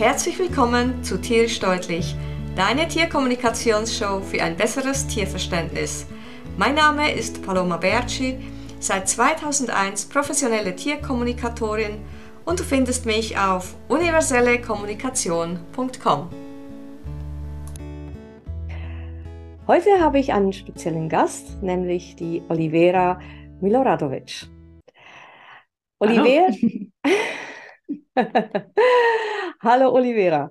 Herzlich willkommen zu Tierisch Deutlich, deine Tierkommunikationsshow für ein besseres Tierverständnis. Mein Name ist Paloma Berci, seit 2001 professionelle Tierkommunikatorin und du findest mich auf universellekommunikation.com. Heute habe ich einen speziellen Gast, nämlich die Olivera Miloradovic. Olivera. Hallo Olivera.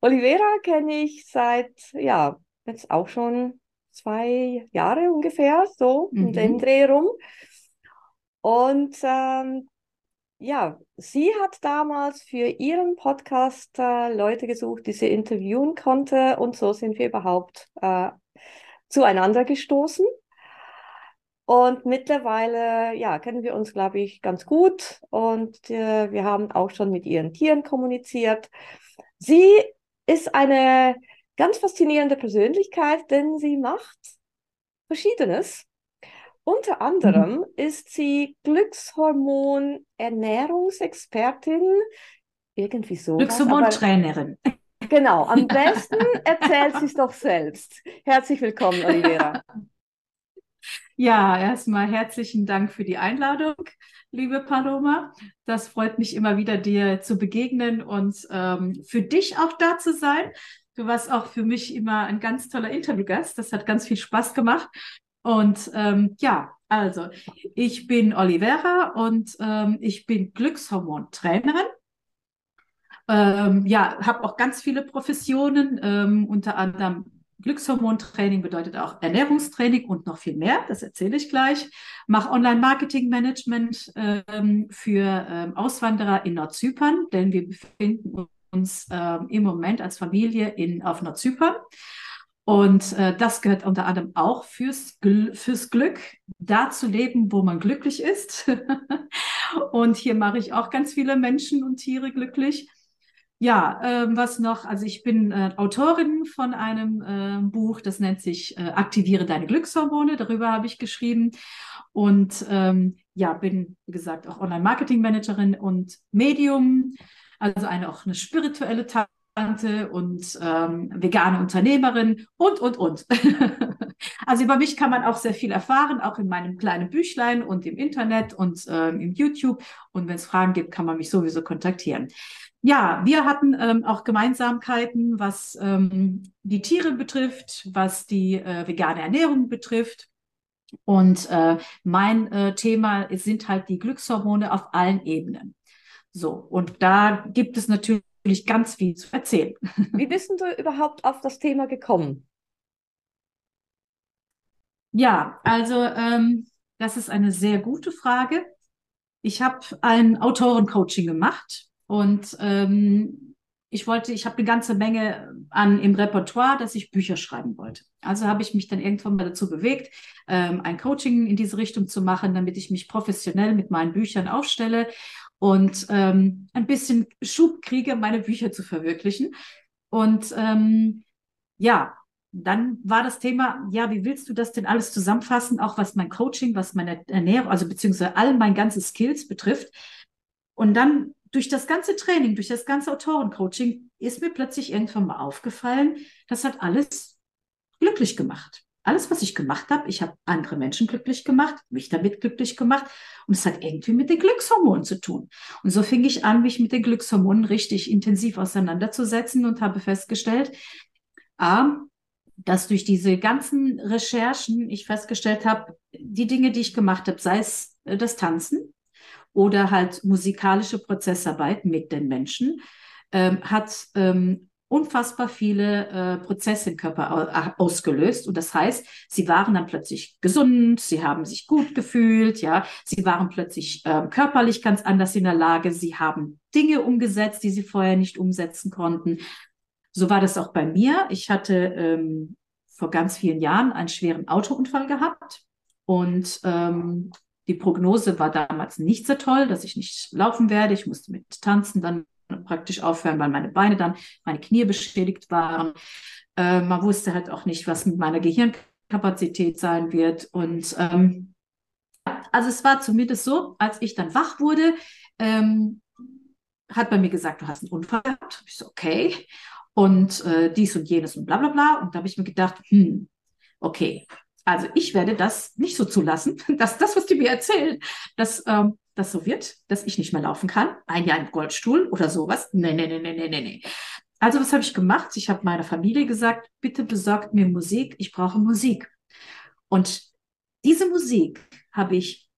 Olivera kenne ich seit, ja, jetzt auch schon zwei Jahre ungefähr, so mhm. in dem Dreh rum. Und ähm, ja, sie hat damals für ihren Podcast äh, Leute gesucht, die sie interviewen konnte. Und so sind wir überhaupt äh, zueinander gestoßen. Und mittlerweile, ja, kennen wir uns, glaube ich, ganz gut. Und äh, wir haben auch schon mit ihren Tieren kommuniziert. Sie ist eine ganz faszinierende Persönlichkeit, denn sie macht Verschiedenes. Unter anderem mhm. ist sie Glückshormon-Ernährungsexpertin. Irgendwie so. Glückshormontrainerin. Genau, am besten erzählt sie es doch selbst. Herzlich willkommen, Olivera. Ja, erstmal herzlichen Dank für die Einladung, liebe Paloma. Das freut mich immer wieder, dir zu begegnen und ähm, für dich auch da zu sein. Du warst auch für mich immer ein ganz toller Interviewgast. Das hat ganz viel Spaß gemacht. Und ähm, ja, also ich bin Olivera und ähm, ich bin Glückshormontrainerin. Ähm, ja, habe auch ganz viele Professionen, ähm, unter anderem Glückshormontraining bedeutet auch Ernährungstraining und noch viel mehr. Das erzähle ich gleich. Mache Online-Marketing-Management ähm, für ähm, Auswanderer in Nordzypern, denn wir befinden uns ähm, im Moment als Familie in, auf Nordzypern. Und äh, das gehört unter anderem auch fürs, Gl fürs Glück, da zu leben, wo man glücklich ist. und hier mache ich auch ganz viele Menschen und Tiere glücklich. Ja, ähm, was noch? Also ich bin äh, Autorin von einem äh, Buch, das nennt sich äh, Aktiviere deine Glückshormone. Darüber habe ich geschrieben. Und ähm, ja, bin, wie gesagt, auch Online-Marketing-Managerin und Medium, also eine auch eine spirituelle Tante und ähm, vegane Unternehmerin und, und, und. also über mich kann man auch sehr viel erfahren, auch in meinem kleinen Büchlein und im Internet und ähm, im YouTube. Und wenn es Fragen gibt, kann man mich sowieso kontaktieren. Ja, wir hatten ähm, auch Gemeinsamkeiten, was ähm, die Tiere betrifft, was die äh, vegane Ernährung betrifft. Und äh, mein äh, Thema sind halt die Glückshormone auf allen Ebenen. So, und da gibt es natürlich ganz viel zu erzählen. Wie bist du überhaupt auf das Thema gekommen? Ja, also ähm, das ist eine sehr gute Frage. Ich habe ein Autorencoaching gemacht und ähm, ich wollte, ich habe eine ganze Menge an im Repertoire, dass ich Bücher schreiben wollte. Also habe ich mich dann irgendwann mal dazu bewegt, ähm, ein Coaching in diese Richtung zu machen, damit ich mich professionell mit meinen Büchern aufstelle und ähm, ein bisschen Schub kriege, meine Bücher zu verwirklichen. Und ähm, ja, dann war das Thema, ja, wie willst du das denn alles zusammenfassen, auch was mein Coaching, was meine Ernährung, also beziehungsweise all mein ganzes Skills betrifft. Und dann durch das ganze Training, durch das ganze Autorencoaching ist mir plötzlich irgendwann mal aufgefallen, das hat alles glücklich gemacht. Alles, was ich gemacht habe, ich habe andere Menschen glücklich gemacht, mich damit glücklich gemacht und es hat irgendwie mit den Glückshormonen zu tun. Und so fing ich an, mich mit den Glückshormonen richtig intensiv auseinanderzusetzen und habe festgestellt, a, dass durch diese ganzen Recherchen ich festgestellt habe, die Dinge, die ich gemacht habe, sei es äh, das Tanzen, oder halt musikalische Prozessarbeit mit den Menschen, ähm, hat ähm, unfassbar viele äh, Prozesse im Körper ausgelöst. Und das heißt, sie waren dann plötzlich gesund, sie haben sich gut gefühlt, ja, sie waren plötzlich äh, körperlich ganz anders in der Lage, sie haben Dinge umgesetzt, die sie vorher nicht umsetzen konnten. So war das auch bei mir. Ich hatte ähm, vor ganz vielen Jahren einen schweren Autounfall gehabt und ähm, die Prognose war damals nicht so toll, dass ich nicht laufen werde. Ich musste mit Tanzen dann praktisch aufhören, weil meine Beine dann, meine Knie beschädigt waren. Äh, man wusste halt auch nicht, was mit meiner Gehirnkapazität sein wird. Und ähm, also es war zumindest so, als ich dann wach wurde, ähm, hat bei mir gesagt, du hast einen Unfall gehabt. Ich so, okay. Und äh, dies und jenes und bla bla bla. Und da habe ich mir gedacht, hm, okay, also ich werde das nicht so zulassen, dass das, was die mir erzählen, dass ähm, das so wird, dass ich nicht mehr laufen kann. Ein Jahr im Goldstuhl oder sowas. Nee, nee, nee, nee, nee, nee. Also was habe ich gemacht? Ich habe meiner Familie gesagt, bitte besorgt mir Musik, ich brauche Musik. Und diese Musik habe ich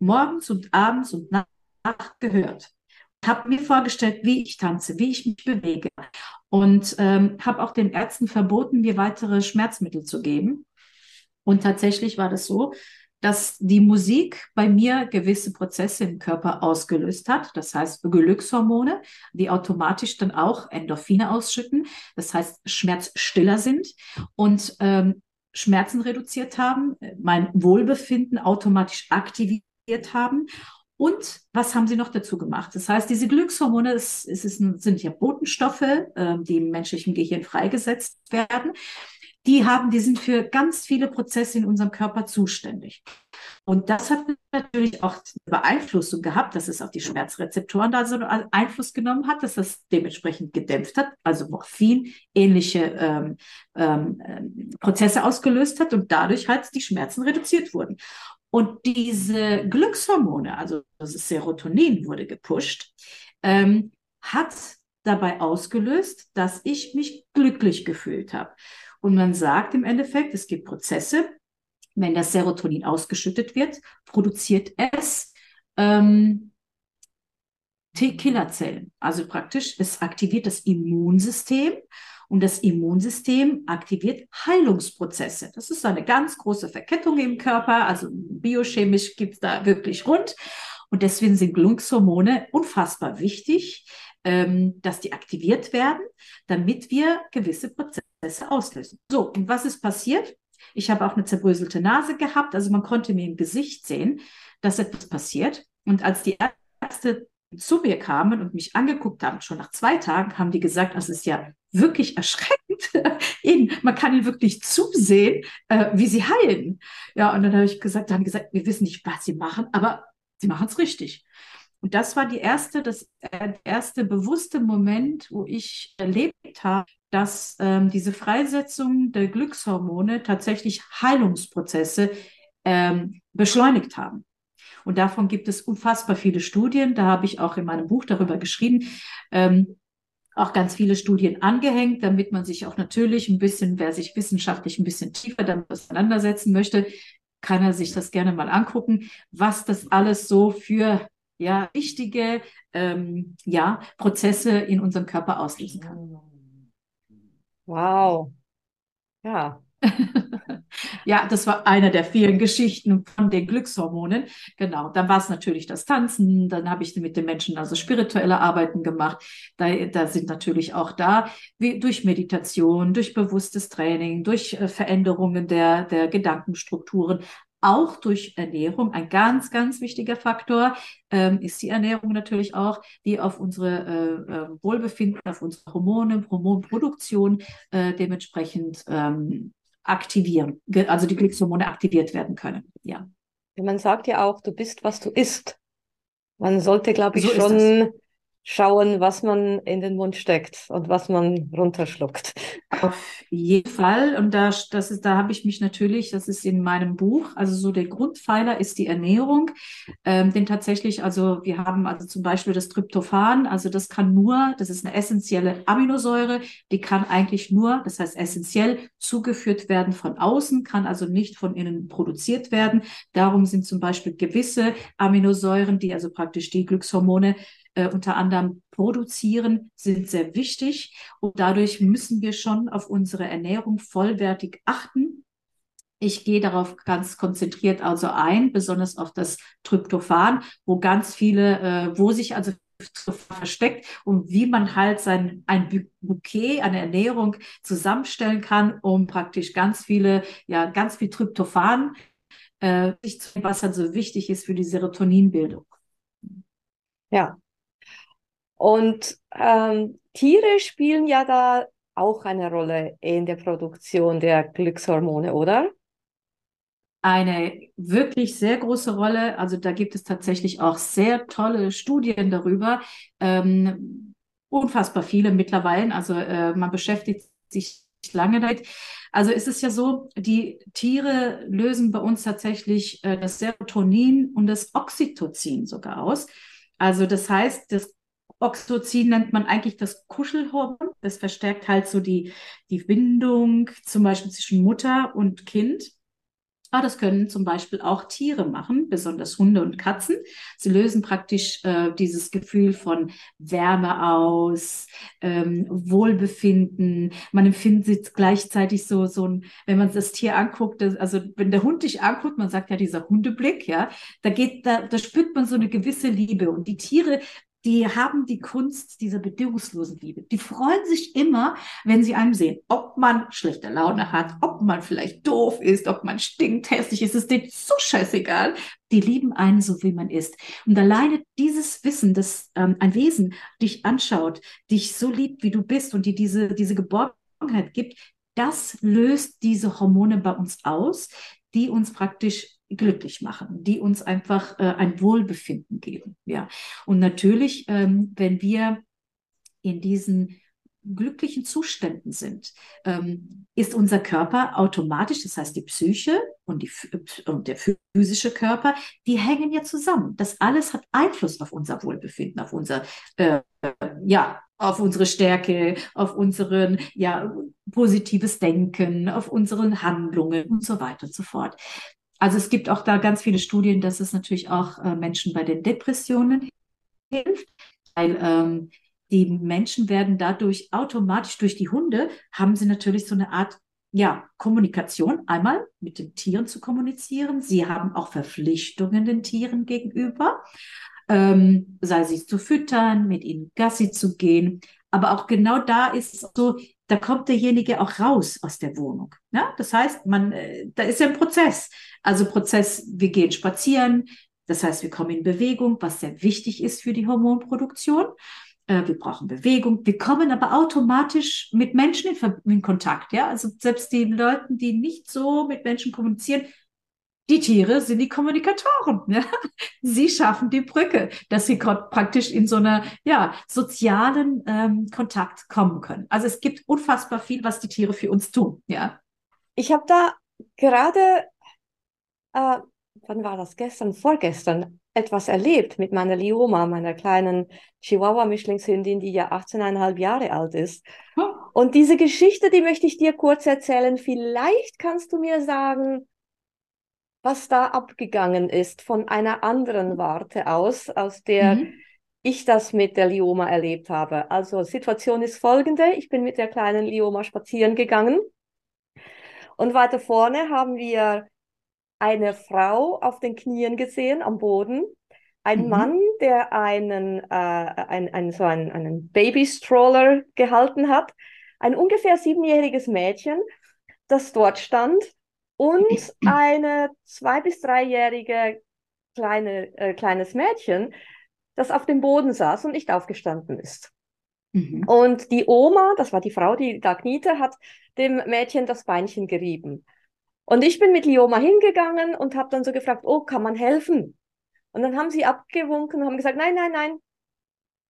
morgens und abends und nachts gehört. Habe mir vorgestellt, wie ich tanze, wie ich mich bewege. Und ähm, habe auch den Ärzten verboten, mir weitere Schmerzmittel zu geben. Und tatsächlich war das so, dass die Musik bei mir gewisse Prozesse im Körper ausgelöst hat. Das heißt Glückshormone, die automatisch dann auch Endorphine ausschütten. Das heißt schmerzstiller sind und ähm, Schmerzen reduziert haben, mein Wohlbefinden automatisch aktiviert haben. Und was haben sie noch dazu gemacht? Das heißt, diese Glückshormone, es, es ist, sind ja Botenstoffe, äh, die im menschlichen Gehirn freigesetzt werden die haben, die sind für ganz viele Prozesse in unserem Körper zuständig. Und das hat natürlich auch Beeinflussung gehabt, dass es auf die Schmerzrezeptoren da so einen Einfluss genommen hat, dass das dementsprechend gedämpft hat, also Morphin ähnliche ähm, ähm, Prozesse ausgelöst hat und dadurch halt die Schmerzen reduziert wurden. Und diese Glückshormone, also das Serotonin wurde gepusht, ähm, hat dabei ausgelöst, dass ich mich glücklich gefühlt habe. Und man sagt im Endeffekt, es gibt Prozesse, wenn das Serotonin ausgeschüttet wird, produziert es ähm, T-Killerzellen. Also praktisch, es aktiviert das Immunsystem und das Immunsystem aktiviert Heilungsprozesse. Das ist eine ganz große Verkettung im Körper, also biochemisch gibt es da wirklich rund. Und deswegen sind Glückshormone unfassbar wichtig, ähm, dass die aktiviert werden, damit wir gewisse Prozesse auslösen. So, und was ist passiert? Ich habe auch eine zerbröselte Nase gehabt, also man konnte mir im Gesicht sehen, dass etwas passiert. Und als die Ärzte zu mir kamen und mich angeguckt haben, schon nach zwei Tagen, haben die gesagt, das ist ja wirklich erschreckend. Ihnen, man kann ihnen wirklich zusehen, äh, wie sie heilen. Ja, und dann habe ich gesagt, dann gesagt, wir wissen nicht, was sie machen, aber sie machen es richtig. Und das war die erste, das äh, erste bewusste Moment, wo ich erlebt habe, dass ähm, diese Freisetzung der Glückshormone tatsächlich Heilungsprozesse ähm, beschleunigt haben. Und davon gibt es unfassbar viele Studien. Da habe ich auch in meinem Buch darüber geschrieben. Ähm, auch ganz viele Studien angehängt, damit man sich auch natürlich ein bisschen, wer sich wissenschaftlich ein bisschen tiefer damit auseinandersetzen möchte, kann er sich das gerne mal angucken, was das alles so für ja wichtige ähm, ja Prozesse in unserem Körper auslösen kann. Wow. Ja. ja, das war eine der vielen Geschichten von den Glückshormonen. Genau, dann war es natürlich das Tanzen, dann habe ich mit den Menschen also spirituelle Arbeiten gemacht. Da, da sind natürlich auch da, wie durch Meditation, durch bewusstes Training, durch äh, Veränderungen der, der Gedankenstrukturen, auch durch Ernährung. Ein ganz, ganz wichtiger Faktor ähm, ist die Ernährung natürlich auch, die auf unsere äh, äh, Wohlbefinden, auf unsere Hormone, Hormonproduktion äh, dementsprechend ähm, aktivieren, also die Glückshormone aktiviert werden können. Ja. Man sagt ja auch, du bist, was du isst. Man sollte, glaube ich, so schon schauen, was man in den Mund steckt und was man runterschluckt. Auf jeden Fall. Und da, das ist, da habe ich mich natürlich, das ist in meinem Buch, also so der Grundpfeiler ist die Ernährung. Ähm, denn tatsächlich, also wir haben also zum Beispiel das Tryptophan, also das kann nur, das ist eine essentielle Aminosäure, die kann eigentlich nur, das heißt essentiell, zugeführt werden von außen, kann also nicht von innen produziert werden. Darum sind zum Beispiel gewisse Aminosäuren, die also praktisch die Glückshormone äh, unter anderem produzieren, sind sehr wichtig. Und dadurch müssen wir schon auf unsere Ernährung vollwertig achten. Ich gehe darauf ganz konzentriert also ein, besonders auf das Tryptophan, wo ganz viele, äh, wo sich also versteckt und wie man halt sein ein Bouquet an Ernährung zusammenstellen kann, um praktisch ganz viele, ja, ganz viel Tryptophan, äh, was dann so wichtig ist für die Serotoninbildung. Ja, und ähm, Tiere spielen ja da auch eine Rolle in der Produktion der Glückshormone, oder? eine wirklich sehr große Rolle. Also da gibt es tatsächlich auch sehr tolle Studien darüber. Ähm, unfassbar viele mittlerweile. Also äh, man beschäftigt sich lange damit. Also ist es ja so, die Tiere lösen bei uns tatsächlich äh, das Serotonin und das Oxytocin sogar aus. Also das heißt, das Oxytocin nennt man eigentlich das Kuschelhormon. Das verstärkt halt so die, die Bindung zum Beispiel zwischen Mutter und Kind. Aber das können zum Beispiel auch Tiere machen, besonders Hunde und Katzen. Sie lösen praktisch äh, dieses Gefühl von Wärme aus, ähm, Wohlbefinden. Man empfindet gleichzeitig so, so ein, wenn man das Tier anguckt, das, also wenn der Hund dich anguckt, man sagt ja dieser Hundeblick, ja, da geht, da, da spürt man so eine gewisse Liebe. Und die Tiere die haben die Kunst dieser bedingungslosen Liebe. Die freuen sich immer, wenn sie einem sehen, ob man schlechte Laune hat, ob man vielleicht doof ist, ob man stinkt, hässlich ist, ist denen so scheißegal. Die lieben einen so, wie man ist. Und alleine dieses Wissen, dass ähm, ein Wesen dich anschaut, dich so liebt, wie du bist und dir diese, diese Geborgenheit gibt, das löst diese Hormone bei uns aus, die uns praktisch glücklich machen, die uns einfach äh, ein Wohlbefinden geben. Ja. Und natürlich, ähm, wenn wir in diesen glücklichen Zuständen sind, ähm, ist unser Körper automatisch, das heißt die Psyche und, die, und der physische Körper, die hängen ja zusammen. Das alles hat Einfluss auf unser Wohlbefinden, auf unser, äh, ja, auf unsere Stärke, auf unseren, ja, positives Denken, auf unseren Handlungen und so weiter und so fort. Also es gibt auch da ganz viele Studien, dass es natürlich auch äh, Menschen bei den Depressionen hilft, weil ähm, die Menschen werden dadurch automatisch durch die Hunde, haben sie natürlich so eine Art ja, Kommunikation, einmal mit den Tieren zu kommunizieren. Sie haben auch Verpflichtungen den Tieren gegenüber, ähm, sei sie zu füttern, mit ihnen Gassi zu gehen. Aber auch genau da ist es so, da kommt derjenige auch raus aus der Wohnung. Ja? Das heißt, man, äh, da ist ja ein Prozess. Also Prozess, wir gehen spazieren, das heißt, wir kommen in Bewegung, was sehr wichtig ist für die Hormonproduktion. Äh, wir brauchen Bewegung. Wir kommen aber automatisch mit Menschen in, in Kontakt. Ja, also selbst die Leute, die nicht so mit Menschen kommunizieren, die Tiere sind die Kommunikatoren. Ja? Sie schaffen die Brücke, dass sie praktisch in so einer ja, sozialen ähm, Kontakt kommen können. Also es gibt unfassbar viel, was die Tiere für uns tun. Ja? Ich habe da gerade, äh, wann war das? Gestern, vorgestern, etwas erlebt mit meiner Lioma, meiner kleinen Chihuahua-Mischlingshündin, die ja 18,5 Jahre alt ist. Und diese Geschichte, die möchte ich dir kurz erzählen. Vielleicht kannst du mir sagen, was da abgegangen ist von einer anderen Warte aus, aus der mhm. ich das mit der Lioma erlebt habe. Also Situation ist folgende. Ich bin mit der kleinen Lioma spazieren gegangen und weiter vorne haben wir eine Frau auf den Knien gesehen am Boden, ein mhm. Mann, der einen, äh, ein, ein, so einen, einen Baby-Stroller gehalten hat, ein ungefähr siebenjähriges Mädchen, das dort stand und eine zwei- bis dreijährige kleine, äh, kleines Mädchen, das auf dem Boden saß und nicht aufgestanden ist. Mhm. Und die Oma, das war die Frau, die da kniete, hat dem Mädchen das Beinchen gerieben. Und ich bin mit Lioma hingegangen und habe dann so gefragt, oh, kann man helfen? Und dann haben sie abgewunken und haben gesagt, nein, nein, nein,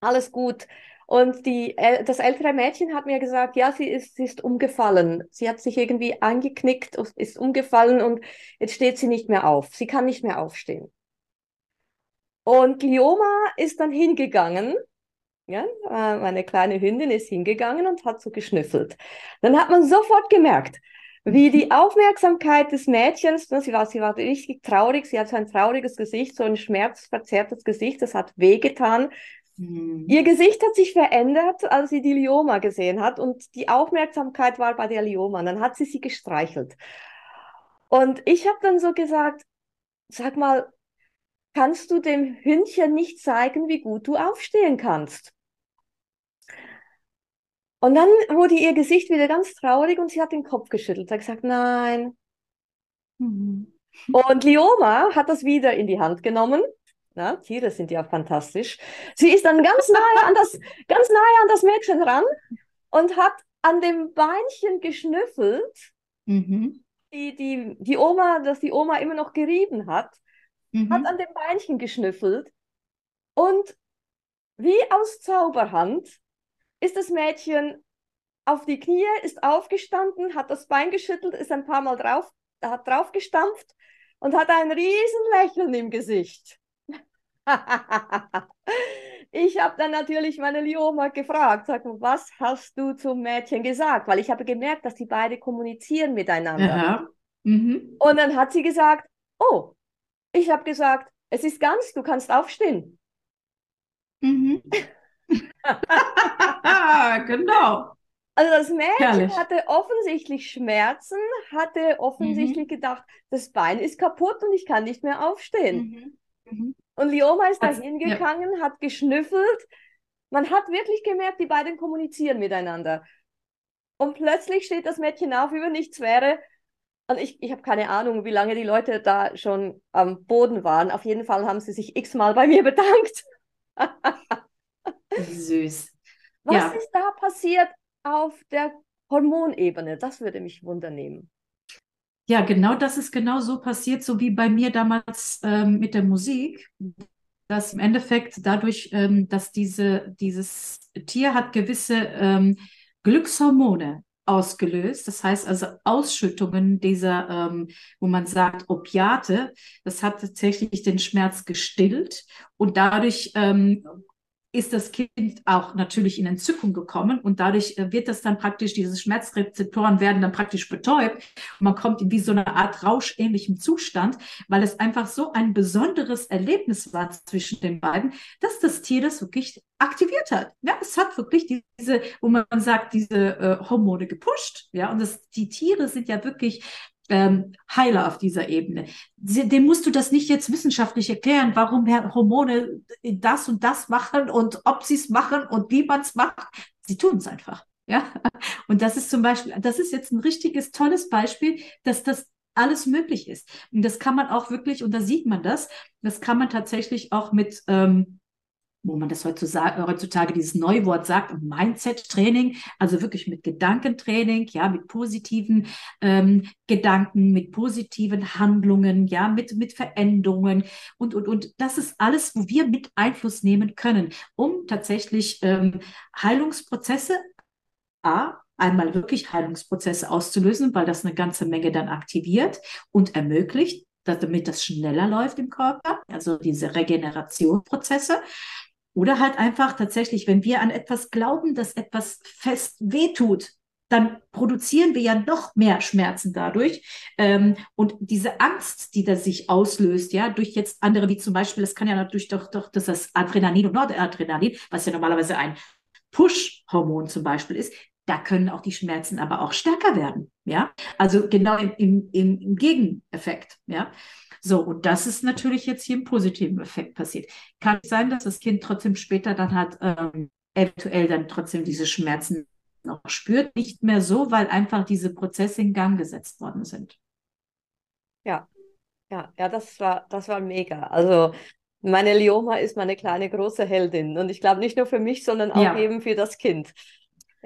alles gut. Und die, das ältere Mädchen hat mir gesagt, ja, sie ist, sie ist umgefallen. Sie hat sich irgendwie angeknickt, ist umgefallen und jetzt steht sie nicht mehr auf. Sie kann nicht mehr aufstehen. Und Lioma ist dann hingegangen. Ja, äh, meine kleine Hündin ist hingegangen und hat so geschnüffelt. Dann hat man sofort gemerkt, wie die Aufmerksamkeit des Mädchens, ne, sie war, sie war richtig traurig, sie hat so ein trauriges Gesicht, so ein schmerzverzerrtes Gesicht, das hat wehgetan. Mhm. Ihr Gesicht hat sich verändert, als sie die Lioma gesehen hat und die Aufmerksamkeit war bei der Lioma. Und dann hat sie sie gestreichelt. Und ich habe dann so gesagt, sag mal, kannst du dem Hündchen nicht zeigen, wie gut du aufstehen kannst? Und dann wurde ihr Gesicht wieder ganz traurig und sie hat den Kopf geschüttelt. Sie hat gesagt, nein. Mhm. Und Lioma hat das wieder in die Hand genommen na, Tiere sind ja fantastisch. Sie ist dann ganz nahe an das, ganz nahe an das Mädchen ran und hat an dem Beinchen geschnüffelt. Mhm. die, die, die Oma, dass die Oma immer noch gerieben hat, Mhm. hat an dem Beinchen geschnüffelt und wie aus Zauberhand ist das Mädchen auf die Knie, ist aufgestanden, hat das Bein geschüttelt, ist ein paar Mal drauf, hat draufgestampft und hat ein riesen Lächeln im Gesicht. Ich habe dann natürlich meine Lioma gefragt, sag, was hast du zum Mädchen gesagt? Weil ich habe gemerkt, dass die beide kommunizieren miteinander. Mhm. Und dann hat sie gesagt, oh, ich habe gesagt, es ist ganz, du kannst aufstehen. Mhm. genau. Also das Mädchen Herrlich. hatte offensichtlich Schmerzen, hatte offensichtlich gedacht, das Bein ist kaputt und ich kann nicht mehr aufstehen. Mhm. Mhm. Und Lioma ist da Hat's- hingegangen, hat geschnüffelt. Man hat wirklich gemerkt, die beiden kommunizieren miteinander. Und plötzlich steht das Mädchen auf, wie wenn nichts wäre. Und ich, ich habe keine Ahnung, wie lange die Leute da schon am Boden waren. Auf jeden Fall haben sie sich x-mal bei mir bedankt. Wie süß. Was Ja. ist da passiert auf der Hormonebene? Das würde mich wundernehmen. Ja, genau das ist genau so passiert, so wie bei mir damals ähm, mit der Musik, dass im Endeffekt dadurch, ähm, dass diese, dieses Tier hat gewisse ähm, Glückshormone ausgelöst, das heißt also Ausschüttungen dieser, ähm, wo man sagt, Opiate, das hat tatsächlich den Schmerz gestillt und dadurch ähm, ist das Kind auch natürlich in Entzückung gekommen und dadurch äh, wird das dann praktisch, diese Schmerzrezeptoren werden dann praktisch betäubt und man kommt in wie so eine Art rauschähnlichen Zustand, weil es einfach so ein besonderes Erlebnis war zwischen den beiden, dass das Tier das wirklich aktiviert hat. Ja, es hat wirklich diese, wo man sagt, diese äh, Hormone gepusht. Ja, und das, die Tiere sind ja wirklich ähm, Heiler auf dieser Ebene. Dem musst du das nicht jetzt wissenschaftlich erklären, warum Hormone das und das machen und ob sie es machen und wie man es macht. Sie tun es einfach. Ja, und das ist zum Beispiel, das ist jetzt ein richtiges, tolles Beispiel, dass das alles möglich ist. Und das kann man auch wirklich, und da sieht man das, das kann man tatsächlich auch mit, ähm, wo man das heutzutage, heutzutage dieses Neuwort sagt, Mindset-Training, also wirklich mit Gedankentraining, ja, mit positiven ähm, Gedanken, mit positiven Handlungen, ja, mit, mit Veränderungen und, und, und das ist alles, wo wir mit Einfluss nehmen können, um tatsächlich ähm, Heilungsprozesse A, einmal wirklich Heilungsprozesse auszulösen, weil das eine ganze Menge dann aktiviert und ermöglicht, damit das schneller läuft im Körper, also diese Regenerationsprozesse. Oder halt einfach tatsächlich, wenn wir an etwas glauben, dass etwas fest wehtut, dann produzieren wir ja noch mehr Schmerzen dadurch. Ähm, und diese Angst, die da sich auslöst, ja, durch jetzt andere, wie zum Beispiel, das kann ja natürlich doch, doch das ist Adrenalin und Noradrenalin, was ja normalerweise ein Push-Hormon zum Beispiel ist, da können auch die Schmerzen aber auch stärker werden, ja. Also genau im, im, im, Gegeneffekt, ja. So, und das ist natürlich jetzt hier im positiven Effekt passiert. Kann es sein, dass das Kind trotzdem später dann halt ähm, eventuell dann trotzdem diese Schmerzen noch spürt? Nicht mehr so, weil einfach diese Prozesse in Gang gesetzt worden sind. Ja, ja, ja, das war, das war mega. Also meine Lioma ist meine kleine große Heldin. Und ich glaube nicht nur für mich, sondern auch Ja. eben für das Kind.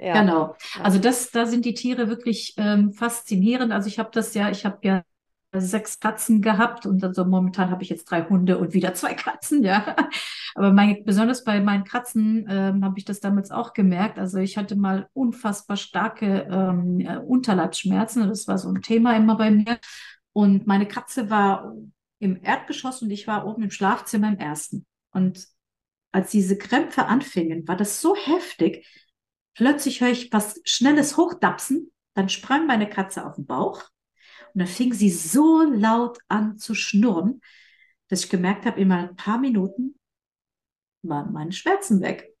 Ja. Genau. Also das, da sind die Tiere wirklich ähm, faszinierend. Also ich habe das ja, ich habe ja sechs Katzen gehabt und also momentan habe ich jetzt drei Hunde und wieder zwei Katzen, ja. Aber mein, besonders bei meinen Katzen ähm, habe ich das damals auch gemerkt. Also ich hatte mal unfassbar starke ähm, äh, Unterleibsschmerzen. Das war so ein Thema immer bei mir. Und meine Katze war im Erdgeschoss und ich war oben im Schlafzimmer im ersten. Und als diese Krämpfe anfingen, war das so heftig. Plötzlich höre ich was Schnelles hochdapsen. Dann sprang meine Katze auf den Bauch. Und dann fing sie so laut an zu schnurren, dass ich gemerkt habe, in ein paar Minuten waren meine Schmerzen weg.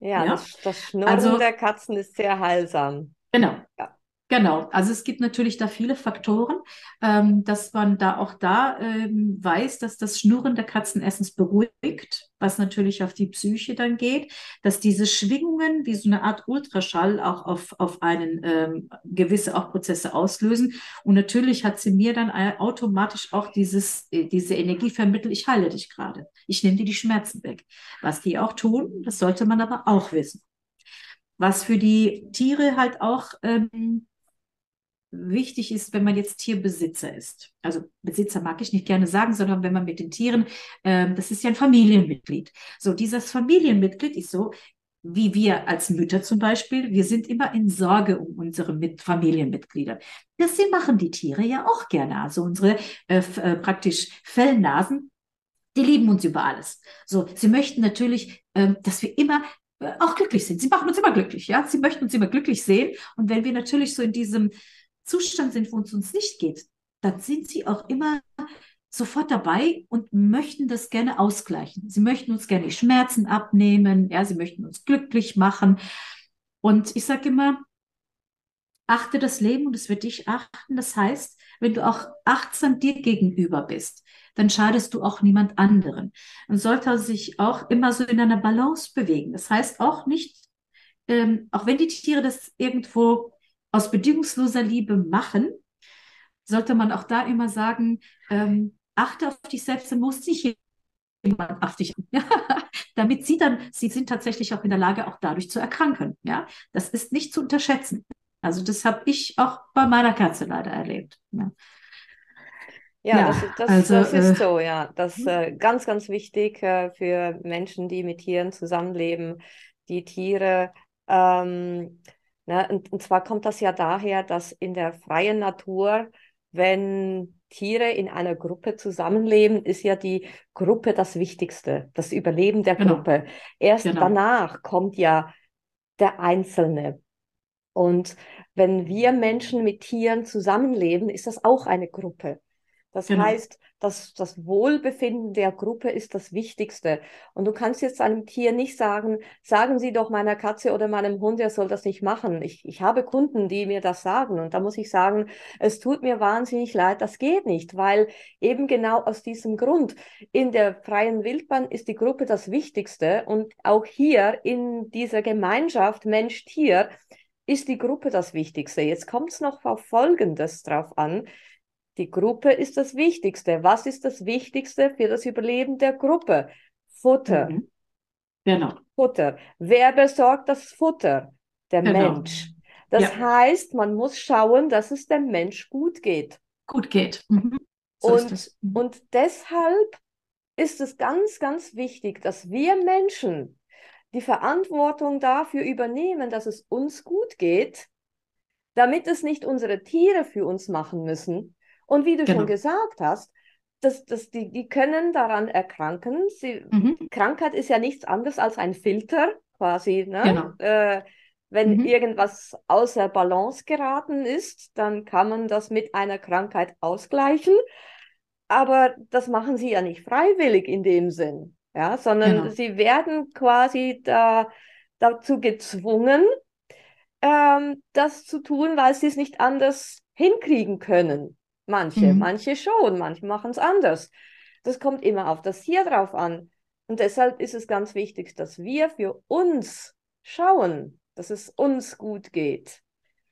Ja, Ja. Das, das Schnurren Also- der Katzen ist sehr heilsam. Genau. Ja. Genau. Also es gibt natürlich da viele Faktoren, ähm, dass man da auch da ähm, weiß, dass das Schnurren der Katzen erstens beruhigt, was natürlich auf die Psyche dann geht, dass diese Schwingungen wie so eine Art Ultraschall auch auf, auf einen ähm, gewisse auch Prozesse auslösen. Und natürlich hat sie mir dann automatisch auch dieses, äh, diese Energie vermittelt, ich heile dich gerade. Ich nehme dir die Schmerzen weg. Was die auch tun, das sollte man aber auch wissen. Was für die Tiere halt auch ähm, wichtig ist, wenn man jetzt Tierbesitzer ist. Also Besitzer mag ich nicht gerne sagen, sondern wenn man mit den Tieren, äh, das ist ja ein Familienmitglied. So, dieses Familienmitglied ist so, wie wir als Mütter zum Beispiel, wir sind immer in Sorge um unsere Mit Familienmitglieder. Das machen die Tiere ja auch gerne. Also unsere äh, äh, praktisch Fellnasen, die lieben uns über alles. So, sie möchten natürlich, äh, dass wir immer äh, auch glücklich sind. Sie machen uns immer glücklich, ja. Sie möchten uns immer glücklich sehen. Und wenn wir natürlich so in diesem Zustand sind, wo es uns nicht geht, dann sind sie auch immer sofort dabei und möchten das gerne ausgleichen. Sie möchten uns gerne die Schmerzen abnehmen, ja, sie möchten uns glücklich machen. Und ich sage immer, achte das Leben und es wird dich achten. Das heißt, wenn du auch achtsam dir gegenüber bist, dann schadest du auch niemand anderen. Man sollte sich auch immer so in einer Balance bewegen. Das heißt auch nicht, ähm, auch wenn die Tiere das irgendwo aus bedingungsloser Liebe machen, sollte man auch da immer sagen, ähm, achte auf dich selbst, dann muss sich jemand auf dich, damit sie dann, sie sind tatsächlich auch in der Lage, auch dadurch zu erkranken. Ja, das ist nicht zu unterschätzen. Also das habe ich auch bei meiner Katze leider erlebt. Ja. Ja, ja, das, das, also, das ist äh, so, ja. Das ist äh, ganz, ganz wichtig äh, für Menschen, die mit Tieren zusammenleben, die Tiere ähm, Ne? Und, und zwar kommt das ja daher, dass in der freien Natur, wenn Tiere in einer Gruppe zusammenleben, ist ja die Gruppe das Wichtigste, das Überleben der genau. Gruppe. Erst genau. danach kommt ja der Einzelne. Und wenn wir Menschen mit Tieren zusammenleben, ist das auch eine Gruppe. Das genau. heißt, das, das Wohlbefinden der Gruppe ist das Wichtigste. Und du kannst jetzt einem Tier nicht sagen, sagen Sie doch meiner Katze oder meinem Hund, er soll das nicht machen. Ich, ich habe Kunden, die mir das sagen. Und da muss ich sagen, es tut mir wahnsinnig leid, das geht nicht, weil eben genau aus diesem Grund in der freien Wildbahn ist die Gruppe das Wichtigste. Und auch hier in dieser Gemeinschaft Mensch-Tier ist die Gruppe das Wichtigste. Jetzt kommt es noch auf Folgendes drauf an. Die Gruppe ist das Wichtigste. Was ist das Wichtigste für das Überleben der Gruppe? Futter. Mhm. Genau. Futter. Wer besorgt das Futter? Der genau. Mensch. Das ja. heißt, man muss schauen, dass es dem Mensch gut geht. Gut geht. Mhm. So und, mhm. und deshalb ist es ganz, ganz wichtig, dass wir Menschen die Verantwortung dafür übernehmen, dass es uns gut geht, damit es nicht unsere Tiere für uns machen müssen, und wie du genau. schon gesagt hast, das, das, die, die können daran erkranken. Sie, mhm. Krankheit ist ja nichts anderes als ein Filter, quasi. Ne? Genau. Äh, wenn mhm. irgendwas außer Balance geraten ist, dann kann man das mit einer Krankheit ausgleichen. Aber das machen sie ja nicht freiwillig in dem Sinn, ja, sondern genau. sie werden quasi da, dazu gezwungen, ähm, das zu tun, weil sie es nicht anders hinkriegen können. Manche, mhm. manche schon, manche machen es anders. Das kommt immer auf das Hier drauf an. Und deshalb ist es ganz wichtig, dass wir für uns schauen, dass es uns gut geht.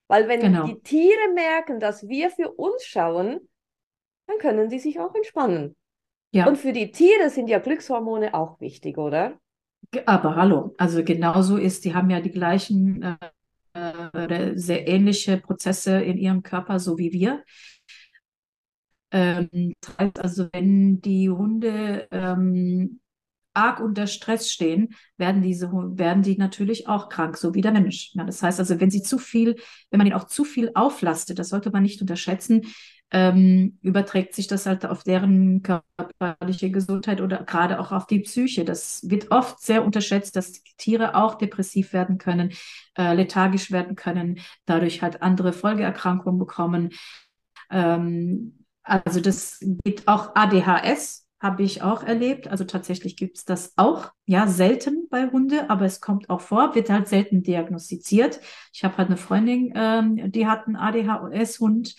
Weil wenn genau. die Tiere merken, dass wir für uns schauen, dann können sie sich auch entspannen. Ja. Und für die Tiere sind ja Glückshormone auch wichtig, oder? Aber hallo, also genauso ist, die haben ja die gleichen äh, äh sehr ähnliche Prozesse in ihrem Körper, so wie wir. Ähm, also wenn die Hunde ähm, arg unter Stress stehen, werden diese werden die natürlich auch krank, so wie der Mensch. Ja, das heißt also, wenn sie zu viel, wenn man ihnen auch zu viel auflastet, das sollte man nicht unterschätzen, ähm, überträgt sich das halt auf deren körperliche Gesundheit oder gerade auch auf die Psyche. Das wird oft sehr unterschätzt, dass Tiere auch depressiv werden können, äh, lethargisch werden können, dadurch halt andere Folgeerkrankungen bekommen. Ähm, also das gibt auch ADHS, habe ich auch erlebt. Also tatsächlich gibt es das auch. Ja, selten bei Hunde, aber es kommt auch vor, wird halt selten diagnostiziert. Ich habe halt eine Freundin, ähm, die hat einen ADHS-Hund.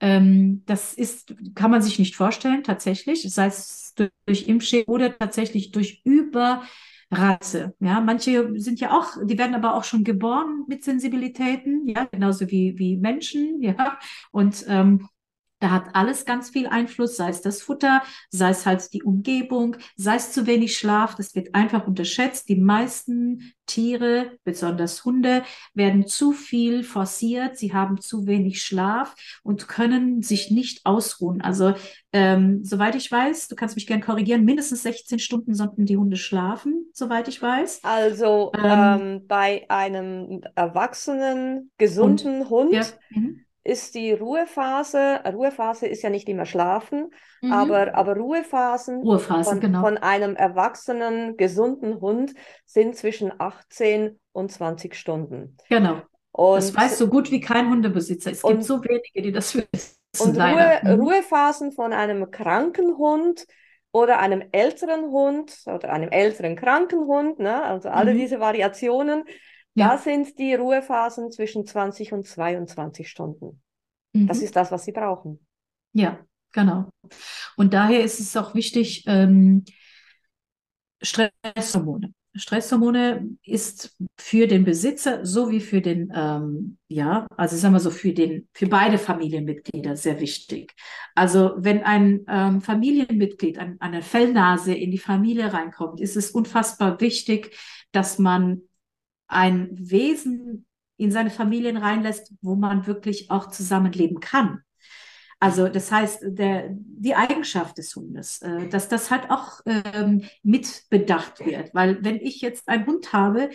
Ähm, das ist, kann man sich nicht vorstellen, tatsächlich, sei es durch Impfschäden oder tatsächlich durch Überrasse. Ja, manche sind ja auch, die werden aber auch schon geboren mit Sensibilitäten, ja, genauso wie, wie Menschen, ja. Und ähm, Da hat alles ganz viel Einfluss, sei es das Futter, sei es halt die Umgebung, sei es zu wenig Schlaf. Das wird einfach unterschätzt. Die meisten Tiere, besonders Hunde, werden zu viel forciert. Sie haben zu wenig Schlaf und können sich nicht ausruhen. Also, ähm, soweit ich weiß, du kannst mich gern korrigieren, mindestens 16 Stunden sollten die Hunde schlafen, soweit ich weiß. Also, ähm, ähm, bei einem erwachsenen, gesunden Hund, Hund ja. mhm ist die Ruhephase, Ruhephase ist ja nicht immer Schlafen, mhm. aber, aber Ruhephasen, Ruhephasen von, genau. von einem erwachsenen, gesunden Hund sind zwischen 18 und 20 Stunden. Genau. Und, das weiß so gut wie kein Hundebesitzer. Es und, gibt so wenige, die das wissen. Und Ruhe, mhm. Ruhephasen von einem kranken Hund oder einem älteren Hund oder einem älteren kranken Hund, ne? also alle mhm. diese Variationen, ja. Da sind die Ruhephasen zwischen 20 und 22 Stunden. Mhm. Das ist das, was sie brauchen. Ja, genau. Und daher ist es auch wichtig, ähm, Stresshormone. Stresshormone ist für den Besitzer sowie für den, ähm, ja, also sagen wir so, für den, für beide Familienmitglieder sehr wichtig. Also wenn ein ähm, Familienmitglied, ein, eine Fellnase in die Familie reinkommt, ist es unfassbar wichtig, dass man ein Wesen in seine Familien reinlässt, wo man wirklich auch zusammenleben kann. Also das heißt, der, die Eigenschaft des Hundes, äh, dass das halt auch ähm, mitbedacht wird. Weil wenn ich jetzt einen Hund habe,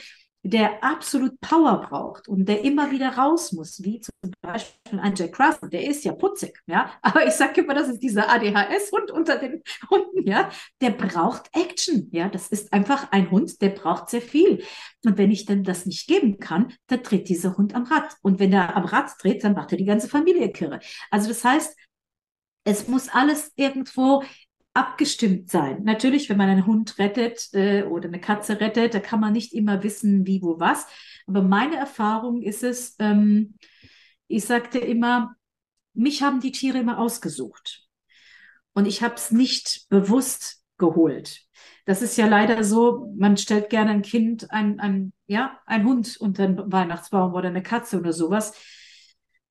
der absolut Power braucht und der immer wieder raus muss, wie zum Beispiel ein Jack Russell, der ist ja putzig, ja, aber ich sage immer, das ist dieser ADHS-Hund unter den Hunden, ja, der braucht Action, ja, das ist einfach ein Hund, der braucht sehr viel. Und wenn ich dann das nicht geben kann, dann dreht dieser Hund am Rad. Und wenn er am Rad dreht, dann macht er die ganze Familie kirre. Also das heißt, es muss alles irgendwo abgestimmt sein. Natürlich, wenn man einen Hund rettet äh, oder eine Katze rettet, da kann man nicht immer wissen, wie, wo, was. Aber meine Erfahrung ist es, ähm, ich sagte immer, mich haben die Tiere immer ausgesucht. Und ich habe es nicht bewusst geholt. Das ist ja leider so, man stellt gerne ein Kind, ein, ein, ja, ein Hund unter den Weihnachtsbaum oder eine Katze oder sowas.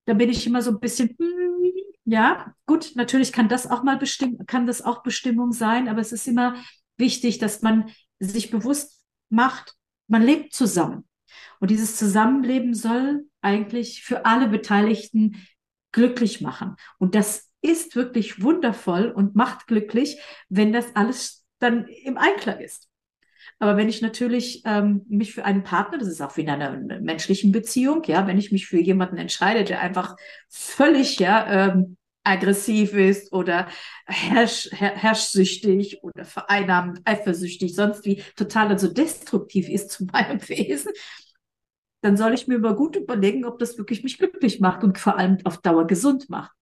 Da bin ich immer so ein bisschen, hm, ja, gut, natürlich kann das auch mal bestimmen, kann das auch Bestimmung sein, aber es ist immer wichtig, dass man sich bewusst macht, man lebt zusammen. Und dieses Zusammenleben soll eigentlich für alle Beteiligten glücklich machen. Und das ist wirklich wundervoll und macht glücklich, wenn das alles dann im Einklang ist. Aber wenn ich natürlich ähm, mich für einen Partner, das ist auch wie in einer menschlichen Beziehung, ja, wenn ich mich für jemanden entscheide, der einfach völlig ja ähm, aggressiv ist oder herrsch, her, herrschsüchtig oder vereinnahmend, eifersüchtig, sonst wie total also destruktiv ist zu meinem Wesen, dann soll ich mir über gut überlegen, ob das wirklich mich glücklich macht und vor allem auf Dauer gesund macht.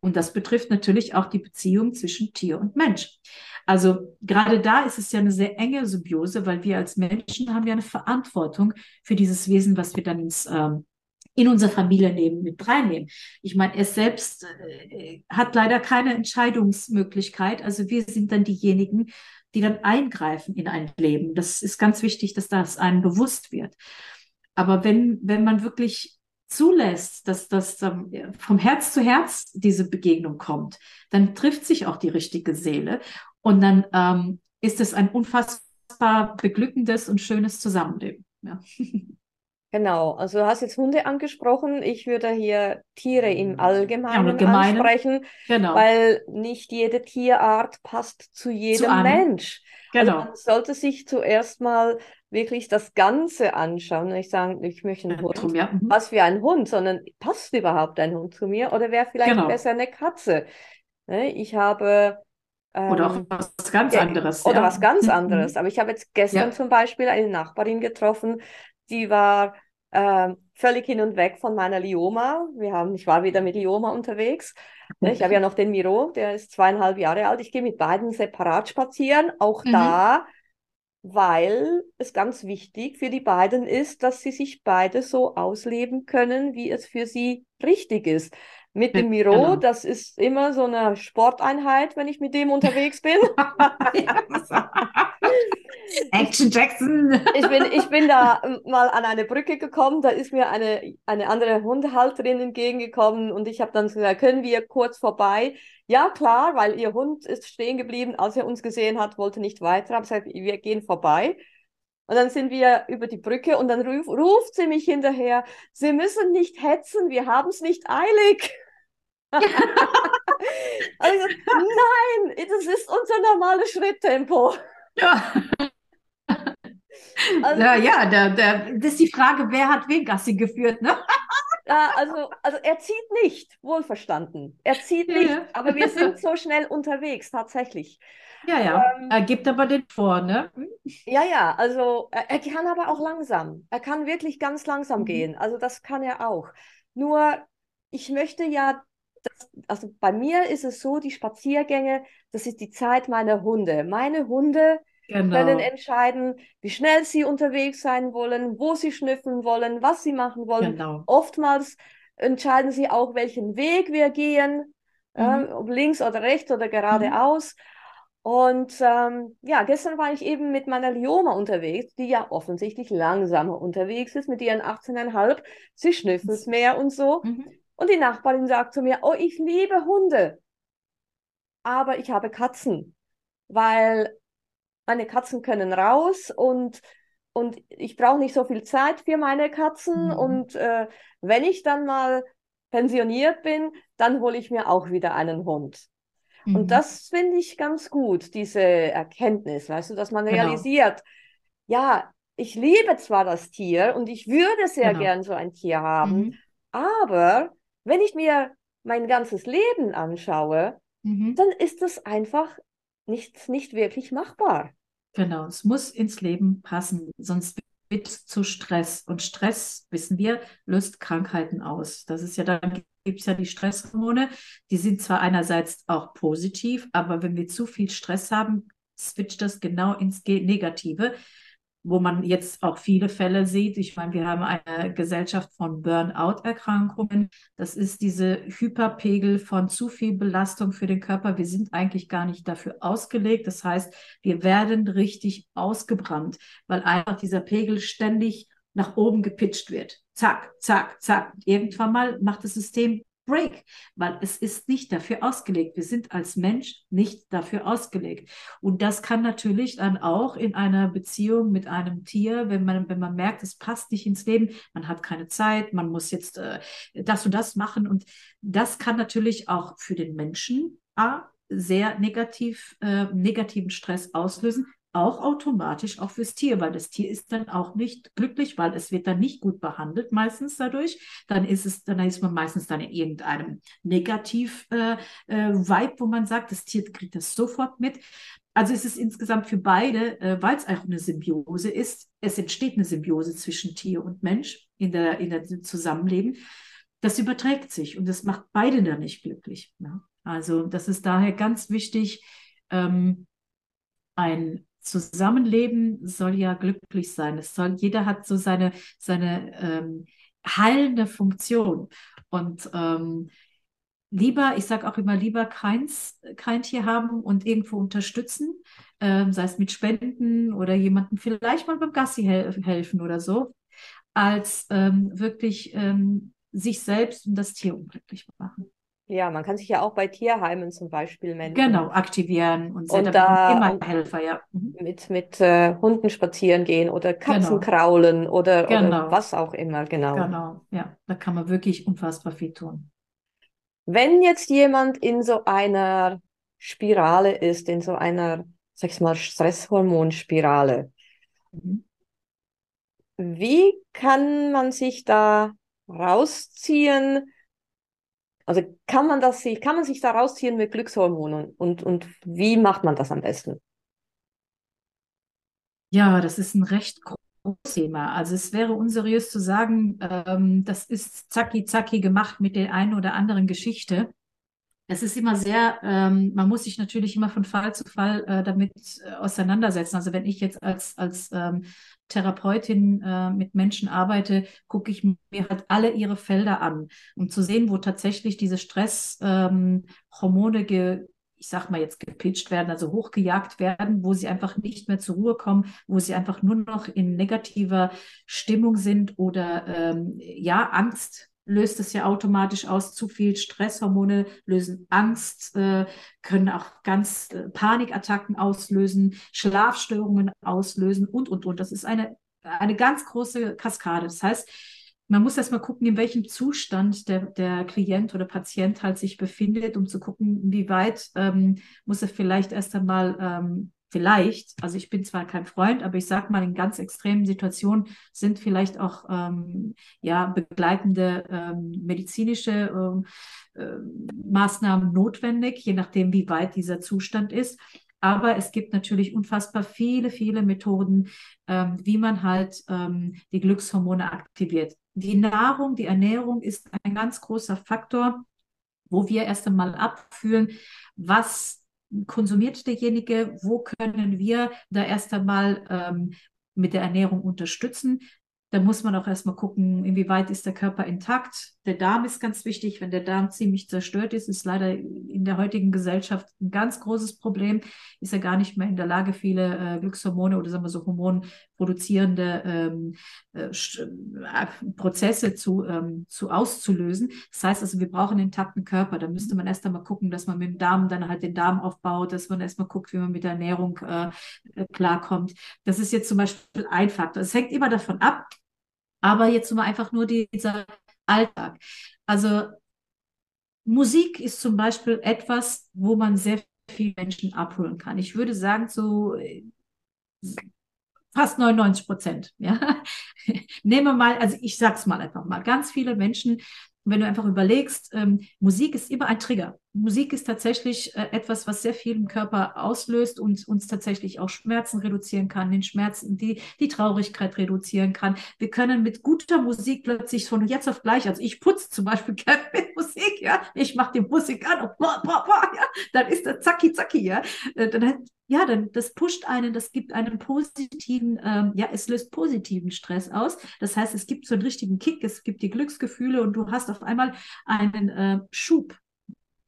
Und das betrifft natürlich auch die Beziehung zwischen Tier und Mensch. Also gerade da ist es ja eine sehr enge Symbiose, weil wir als Menschen haben ja eine Verantwortung für dieses Wesen, was wir dann ins, ähm, in unser Familienleben mit reinnehmen. Ich meine, er selbst äh, hat leider keine Entscheidungsmöglichkeit. Also wir sind dann diejenigen, die dann eingreifen in ein Leben. Das ist ganz wichtig, dass das einem bewusst wird. Aber wenn, wenn man wirklich zulässt, dass das ähm, vom Herz zu Herz diese Begegnung kommt, dann trifft sich auch die richtige Seele und dann ähm, ist es ein unfassbar beglückendes und schönes Zusammenleben. Ja. Genau, also du hast jetzt Hunde angesprochen. Ich würde hier Tiere im Allgemeinen ja, ansprechen, genau. weil nicht jede Tierart passt zu jedem zu Mensch. Also genau. Also man sollte sich zuerst mal wirklich das Ganze anschauen. Nicht sagen, ich möchte einen Hund. Ja. Mhm. Was für ein Hund, sondern passt überhaupt ein Hund zu mir oder wäre vielleicht genau. besser eine Katze? Ne, ich habe ähm, oder auch was ganz anderes. Oder ja. was ganz mhm. anderes. Aber ich habe jetzt gestern ja. zum Beispiel eine Nachbarin getroffen, die war äh, völlig hin und weg von meiner Lioma. Wir haben, ich war wieder mit Lioma unterwegs. Ich habe ja noch den Miro, der ist zweieinhalb Jahre alt. Ich gehe mit beiden separat spazieren. Auch mhm. da, weil es ganz wichtig für die beiden ist, dass sie sich beide so ausleben können, wie es für sie richtig ist. Mit dem Miro, genau. das ist immer so eine Sporteinheit, wenn ich mit dem unterwegs bin. Action, Jackson. ich, bin, ich bin da mal an eine Brücke gekommen, da ist mir eine, eine andere Hundehalterin entgegengekommen und ich habe dann gesagt, können wir kurz vorbei? Ja, klar, weil ihr Hund ist stehen geblieben, als er uns gesehen hat, wollte nicht weiter, habe gesagt, wir gehen vorbei. Und dann sind wir über die Brücke und dann ruf, ruft sie mich hinterher, Sie müssen nicht hetzen, wir haben es nicht eilig. also, nein, das ist unser normales Schritttempo. Ja. Also, ja, ja der, der, das ist die Frage, wer hat wen Gassi geführt, ne? Ja, also, also er zieht nicht, wohlverstanden. Er zieht ja, nicht, aber wir sind so schnell unterwegs, tatsächlich. Ja, ja. Ähm, er gibt aber den vor, ne? Ja, ja, also er, er, kann aber auch langsam. Er kann wirklich ganz langsam mhm. gehen. Also das kann er auch. Nur, ich möchte ja, das, also bei mir ist es so, die Spaziergänge, das ist die Zeit meiner Hunde. Meine Hunde genau. können entscheiden, wie schnell sie unterwegs sein wollen, wo sie schnüffeln wollen, was sie machen wollen. Genau. Oftmals entscheiden sie auch, welchen Weg wir gehen, mhm. äh, ob links oder rechts oder geradeaus. Mhm. Und ähm, ja, gestern war ich eben mit meiner Lioma unterwegs, die ja offensichtlich langsamer unterwegs ist mit ihren 18,5. Sie schnüffelt mehr und so. Mhm. Und die Nachbarin sagt zu mir, oh, ich liebe Hunde, aber ich habe Katzen, weil meine Katzen können raus und, und ich brauche nicht so viel Zeit für meine Katzen. Mhm. Und äh, wenn ich dann mal pensioniert bin, dann hole ich mir auch wieder einen Hund. Mhm. Und das finde ich ganz gut, diese Erkenntnis, weißt du, dass man genau. realisiert, ja, ich liebe zwar das Tier und ich würde sehr genau. gern so ein Tier haben, mhm. aber wenn ich mir mein ganzes Leben anschaue, mhm. dann ist das einfach nicht, nicht wirklich machbar. Genau, es muss ins Leben passen, sonst wird es zu Stress. Und Stress, wissen wir, löst Krankheiten aus. Das ist ja dann gibt es ja die Stresshormone. Die sind zwar einerseits auch positiv, aber wenn wir zu viel Stress haben, switcht das genau ins Negative, wo man jetzt auch viele Fälle sieht. Ich meine, wir haben eine Gesellschaft von Burnout-Erkrankungen. Das ist diese Hyperpegel von zu viel Belastung für den Körper. Wir sind eigentlich gar nicht dafür ausgelegt. Das heißt, wir werden richtig ausgebrannt, weil einfach dieser Pegel ständig nach oben gepitcht wird. Zack, zack, zack. Irgendwann mal macht das System Break, weil es ist nicht dafür ausgelegt. Wir sind als Mensch nicht dafür ausgelegt. Und das kann natürlich dann auch in einer Beziehung mit einem Tier, wenn man, wenn man merkt, es passt nicht ins Leben, man hat keine Zeit, man muss jetzt äh, das und das machen. Und das kann natürlich auch für den Menschen A, sehr negativ, äh, negativen Stress auslösen, auch automatisch auch fürs Tier, weil das Tier ist dann auch nicht glücklich, weil es wird dann nicht gut behandelt meistens dadurch. Dann ist es, dann ist man meistens dann in irgendeinem Negativ-Vibe, äh, äh, wo man sagt, das Tier kriegt das sofort mit. Also ist es insgesamt für beide, äh, weil es auch eine Symbiose ist, es entsteht eine Symbiose zwischen Tier und Mensch in der, in der Zusammenleben. Das überträgt sich und das macht beide dann nicht glücklich. Ne? Also das ist daher ganz wichtig, ähm, ein Zusammenleben soll ja glücklich sein. Es soll, jeder hat so seine, seine ähm, heilende Funktion. Und ähm, lieber, ich sage auch immer, lieber keins, kein Tier haben und irgendwo unterstützen, ähm, sei es mit Spenden oder jemandem vielleicht mal beim Gassi hel helfen oder so, als ähm, wirklich ähm, sich selbst und das Tier unglücklich machen. Ja, man kann sich ja auch bei Tierheimen zum Beispiel melden. Genau, aktivieren und, und da immer Helfer, ja. Mhm. Mit, mit äh, Hunden spazieren gehen oder Katzen genau. kraulen oder, genau. oder was auch immer, genau. Genau, ja, da kann man wirklich unfassbar viel tun. Wenn jetzt jemand in so einer Spirale ist, in so einer, sag ich mal, Stresshormonspirale, mhm. wie kann man sich da rausziehen? Also kann man das, kann man sich da rausziehen mit Glückshormonen und, und wie macht man das am besten? Ja, das ist ein recht großes Thema. Also es wäre unseriös zu sagen, ähm, das ist zacki zacki gemacht mit der einen oder anderen Geschichte. Es ist immer sehr, ähm, man muss sich natürlich immer von Fall zu Fall äh, damit äh, auseinandersetzen. Also wenn ich jetzt als, als ähm, Therapeutin äh, mit Menschen arbeite, gucke ich mir halt alle ihre Felder an, um zu sehen, wo tatsächlich diese Stresshormone ähm, ich sag mal jetzt gepitcht werden, also hochgejagt werden, wo sie einfach nicht mehr zur Ruhe kommen, wo sie einfach nur noch in negativer Stimmung sind oder ähm, ja, Angst löst es ja automatisch aus. Zu viel Stresshormone lösen Angst, äh, können auch ganz äh, Panikattacken auslösen, Schlafstörungen auslösen und, und, und. Das ist eine, eine ganz große Kaskade. Das heißt, man muss erst mal gucken, in welchem Zustand der, der Klient oder Patient halt sich befindet, um zu gucken, wie weit ähm, muss er vielleicht erst einmal ähm, vielleicht, also ich bin zwar kein Freund, aber ich sage mal, in ganz extremen Situationen sind vielleicht auch ähm, ja, begleitende ähm, medizinische ähm, äh, Maßnahmen notwendig, je nachdem, wie weit dieser Zustand ist. Aber es gibt natürlich unfassbar viele, viele Methoden, ähm, wie man halt ähm, die Glückshormone aktiviert. Die Nahrung, die Ernährung ist ein ganz großer Faktor, wo wir erst einmal abführen, was konsumiert derjenige, wo können wir da erst einmal ähm, mit der Ernährung unterstützen. Da muss man auch erstmal gucken, inwieweit ist der Körper intakt. Der Darm ist ganz wichtig. Wenn der Darm ziemlich zerstört ist, ist leider in der heutigen Gesellschaft ein ganz großes Problem. Ist er gar nicht mehr in der Lage, viele äh, Glückshormone oder sagen wir so hormonproduzierende ähm, äh, äh, Prozesse zu, ähm, zu auszulösen. Das heißt also, wir brauchen einen intakten Körper. Da müsste man erst einmal gucken, dass man mit dem Darm dann halt den Darm aufbaut, dass man erstmal guckt, wie man mit der Ernährung äh, äh klarkommt. Das ist jetzt zum Beispiel ein Faktor. Es hängt immer davon ab, aber jetzt mal einfach nur dieser Alltag. Also Musik ist zum Beispiel etwas, wo man sehr viele Menschen abholen kann. Ich würde sagen, so fast 99 Prozent. Ja? Nehmen wir mal, also ich sag's mal einfach mal, ganz viele Menschen wenn du einfach überlegst, ähm, Musik ist immer ein Trigger. Musik ist tatsächlich äh, etwas, was sehr viel im Körper auslöst und uns tatsächlich auch Schmerzen reduzieren kann, den Schmerzen, die, die Traurigkeit reduzieren kann. Wir können mit guter Musik plötzlich von jetzt auf gleich, also ich putze zum Beispiel gerne mit Musik, ja, ich mache die Musik an und boah, boah, boah, ja, dann ist der zacki zacki, ja, äh, dann ja, dann das pusht einen, das gibt einen positiven, ähm, ja, es löst positiven Stress aus. Das heißt, es gibt so einen richtigen Kick, es gibt die Glücksgefühle und du hast auf einmal einen äh, Schub.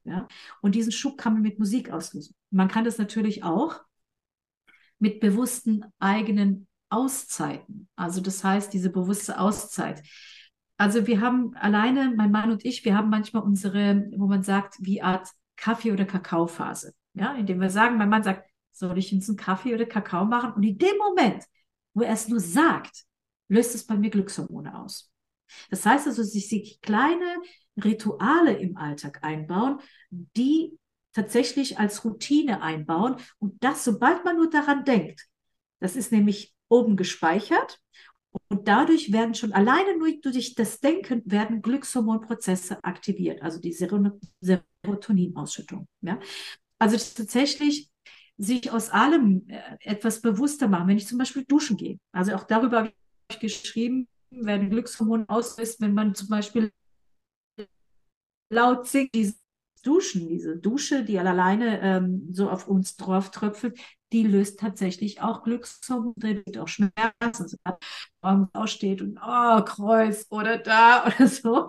Ja? Und diesen Schub kann man mit Musik auslösen. Man kann das natürlich auch mit bewussten eigenen Auszeiten. Also das heißt, diese bewusste Auszeit. Also wir haben alleine, mein Mann und ich, wir haben manchmal unsere, wo man sagt, wie Art Kaffee- oder Kakaophase. Ja, indem wir sagen, mein Mann sagt, soll ich uns einen Kaffee oder Kakao machen? Und in dem Moment, wo er es nur sagt, löst es bei mir Glückshormone aus. Das heißt also, sich kleine Rituale im Alltag einbauen, die tatsächlich als Routine einbauen und das, sobald man nur daran denkt, das ist nämlich oben gespeichert und dadurch werden schon alleine nur durch das Denken werden Glückshormonprozesse aktiviert, also die Serotoninausschüttung. Ja? Also tatsächlich sich aus allem äh, etwas bewusster machen, wenn ich zum Beispiel duschen gehe. Also auch darüber habe ich geschrieben, werden Glückshormone auslöst, wenn man zum Beispiel laut singt, dieses Duschen, diese Dusche, die alleine ähm, so auf uns drauf tröpfelt, die löst tatsächlich auch Glückshormone, auch Schmerzen, so, aussteht und oh, Kreuz oder da oder so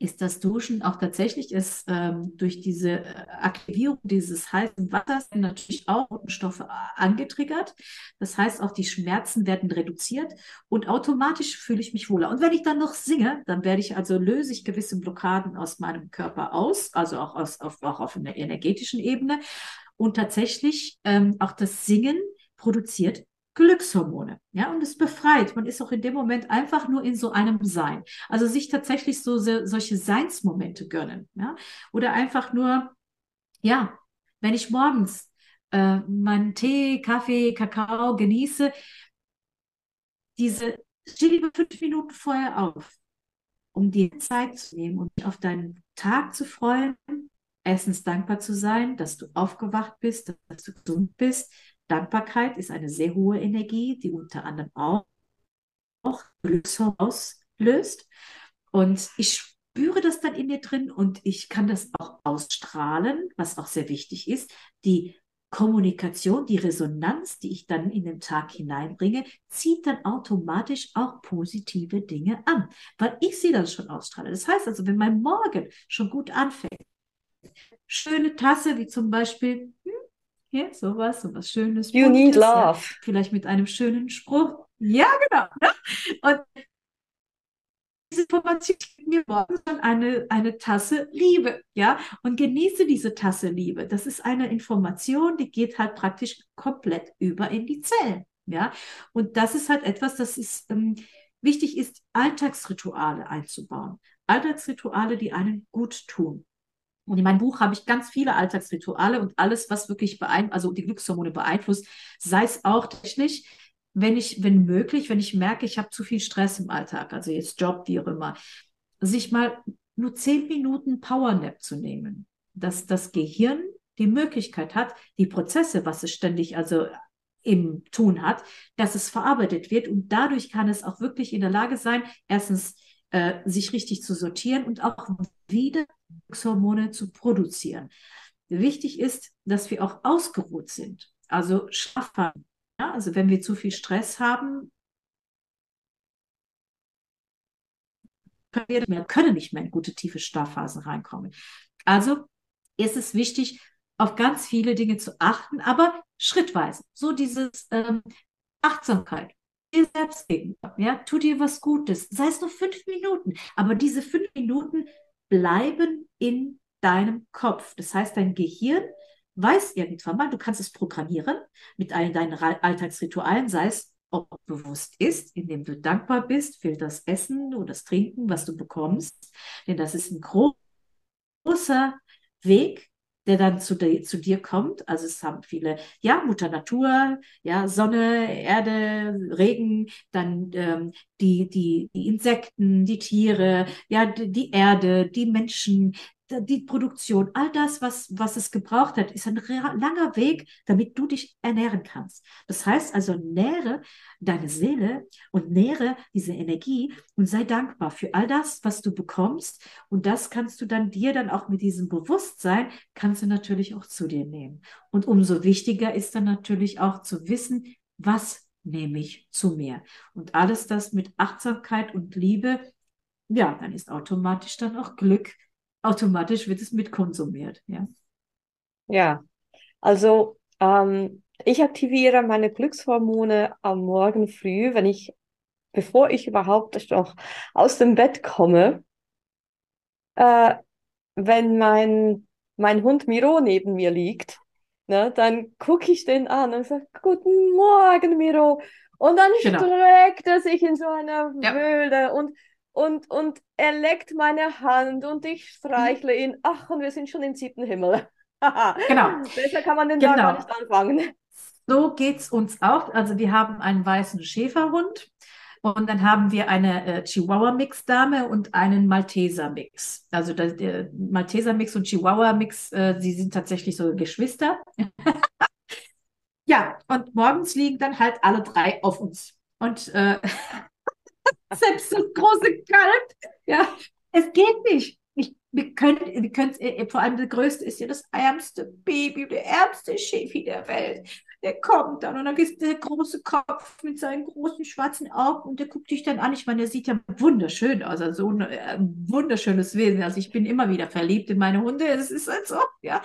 ist das Duschen auch tatsächlich ist ähm, durch diese äh, Aktivierung dieses heißen Wassers natürlich auch Botenstoffe angetriggert. Das heißt, auch die Schmerzen werden reduziert und automatisch fühle ich mich wohler. Und wenn ich dann noch singe, dann werde ich also löse ich gewisse Blockaden aus meinem Körper aus, also auch, aus, auf, auch auf einer energetischen Ebene. Und tatsächlich ähm, auch das Singen produziert Glückshormone. Ja, und es befreit. Man ist auch in dem Moment einfach nur in so einem Sein. Also sich tatsächlich so, so solche Seinsmomente gönnen. Ja, oder einfach nur, ja, wenn ich morgens äh, meinen Tee, Kaffee, Kakao genieße, diese, steh lieber fünf Minuten vorher auf, um dir Zeit zu nehmen und auf deinen Tag zu freuen, erstens dankbar zu sein, dass du aufgewacht bist, dass du gesund bist, Dankbarkeit ist eine sehr hohe Energie, die unter anderem auch, auch auslöst. Und ich spüre das dann in mir drin und ich kann das auch ausstrahlen, was auch sehr wichtig ist. Die Kommunikation, die Resonanz, die ich dann in den Tag hineinbringe, zieht dann automatisch auch positive Dinge an, weil ich sie dann schon ausstrahle. Das heißt also, wenn mein Morgen schon gut anfängt, schöne Tasse, wie zum Beispiel hm, hier sowas, sowas Schönes. You Buntes, need love. Ja, vielleicht mit einem schönen Spruch. Ja, genau. Ne? Und diese Information mir morgens schon eine, eine Tasse Liebe, ja, und genieße diese Tasse Liebe. Das ist eine Information, die geht halt praktisch komplett über in die Zellen, ja. Und das ist halt etwas, das ist ähm, wichtig ist, Alltagsrituale einzubauen. Alltagsrituale, die einen gut tun. Und in meinem Buch habe ich ganz viele Alltagsrituale und alles, was wirklich beeinflusst, also die Glückshormone beeinflusst, sei es auch technisch, wenn ich, wenn möglich, wenn ich merke, ich habe zu viel Stress im Alltag, also jetzt Job, wie auch immer, sich mal nur zehn Minuten Powernap zu nehmen, dass das Gehirn die Möglichkeit hat, die Prozesse, was es ständig also im Tun hat, dass es verarbeitet wird. Und dadurch kann es auch wirklich in der Lage sein, erstens äh, sich richtig zu sortieren und auch wieder Hormone zu produzieren. Wichtig ist, dass wir auch ausgeruht sind, also Schlaf haben. Ja, also wenn wir zu viel Stress haben, können wir nicht mehr, können nicht mehr in gute tiefe Schlafphasen reinkommen. Also ist es wichtig, auf ganz viele Dinge zu achten, aber schrittweise. So dieses ähm, Achtsamkeit dir selbst gegenüber. Ja, tu dir was Gutes, sei es nur fünf Minuten, aber diese fünf Minuten bleiben in deinem Kopf. Das heißt, dein Gehirn weiß irgendwann mal, du kannst es programmieren mit allen deinen Alltagsritualen, sei es ob bewusst ist, indem du dankbar bist für das Essen oder das Trinken, was du bekommst. Denn das ist ein großer Weg, der dann zu, de, zu dir kommt. Also es haben viele, ja, Mutter Natur, ja, Sonne, Erde, Regen, dann ähm, die, die, die Insekten, die Tiere, ja, die, die Erde, die Menschen, die Produktion, all das, was, was es gebraucht hat, ist ein langer Weg, damit du dich ernähren kannst. Das heißt also, nähre deine Seele und nähre diese Energie und sei dankbar für all das, was du bekommst. Und das kannst du dann dir dann auch mit diesem Bewusstsein, kannst du natürlich auch zu dir nehmen. Und umso wichtiger ist dann natürlich auch zu wissen, was nehme ich zu mir. Und alles das mit Achtsamkeit und Liebe, ja, dann ist automatisch dann auch Glück automatisch wird es mitkonsumiert. Ja, ja also ähm, ich aktiviere meine Glückshormone am Morgen früh, wenn ich, bevor ich überhaupt noch aus dem Bett komme, äh, wenn mein, mein Hund Miro neben mir liegt, ne, dann gucke ich den an und sage, guten Morgen, Miro. Und dann genau. streckt er sich in so einer ja. Und und, und er leckt meine Hand und ich streichle ihn. Ach, und wir sind schon im siebten Himmel. genau. Besser kann man den genau. Tag nicht anfangen. So geht es uns auch. Also wir haben einen weißen Schäferhund und dann haben wir eine äh, Chihuahua-Mix-Dame und einen Malteser-Mix. Also der, der Malteser-Mix und Chihuahua-Mix, äh, sie sind tatsächlich so Geschwister. ja, und morgens liegen dann halt alle drei auf uns. Und äh, selbst das große Kalb. Ja, es geht nicht. Ich, wir können, wir können, äh, vor allem der größte ist ja das ärmste Baby, der ärmste Schäfi der Welt. Der kommt dann und dann ist der große Kopf mit seinen großen schwarzen Augen und der guckt dich dann an. Ich meine, der sieht ja wunderschön aus, also ein, ein äh, wunderschönes Wesen. Also ich bin immer wieder verliebt in meine Hunde. Es ist halt so, ja.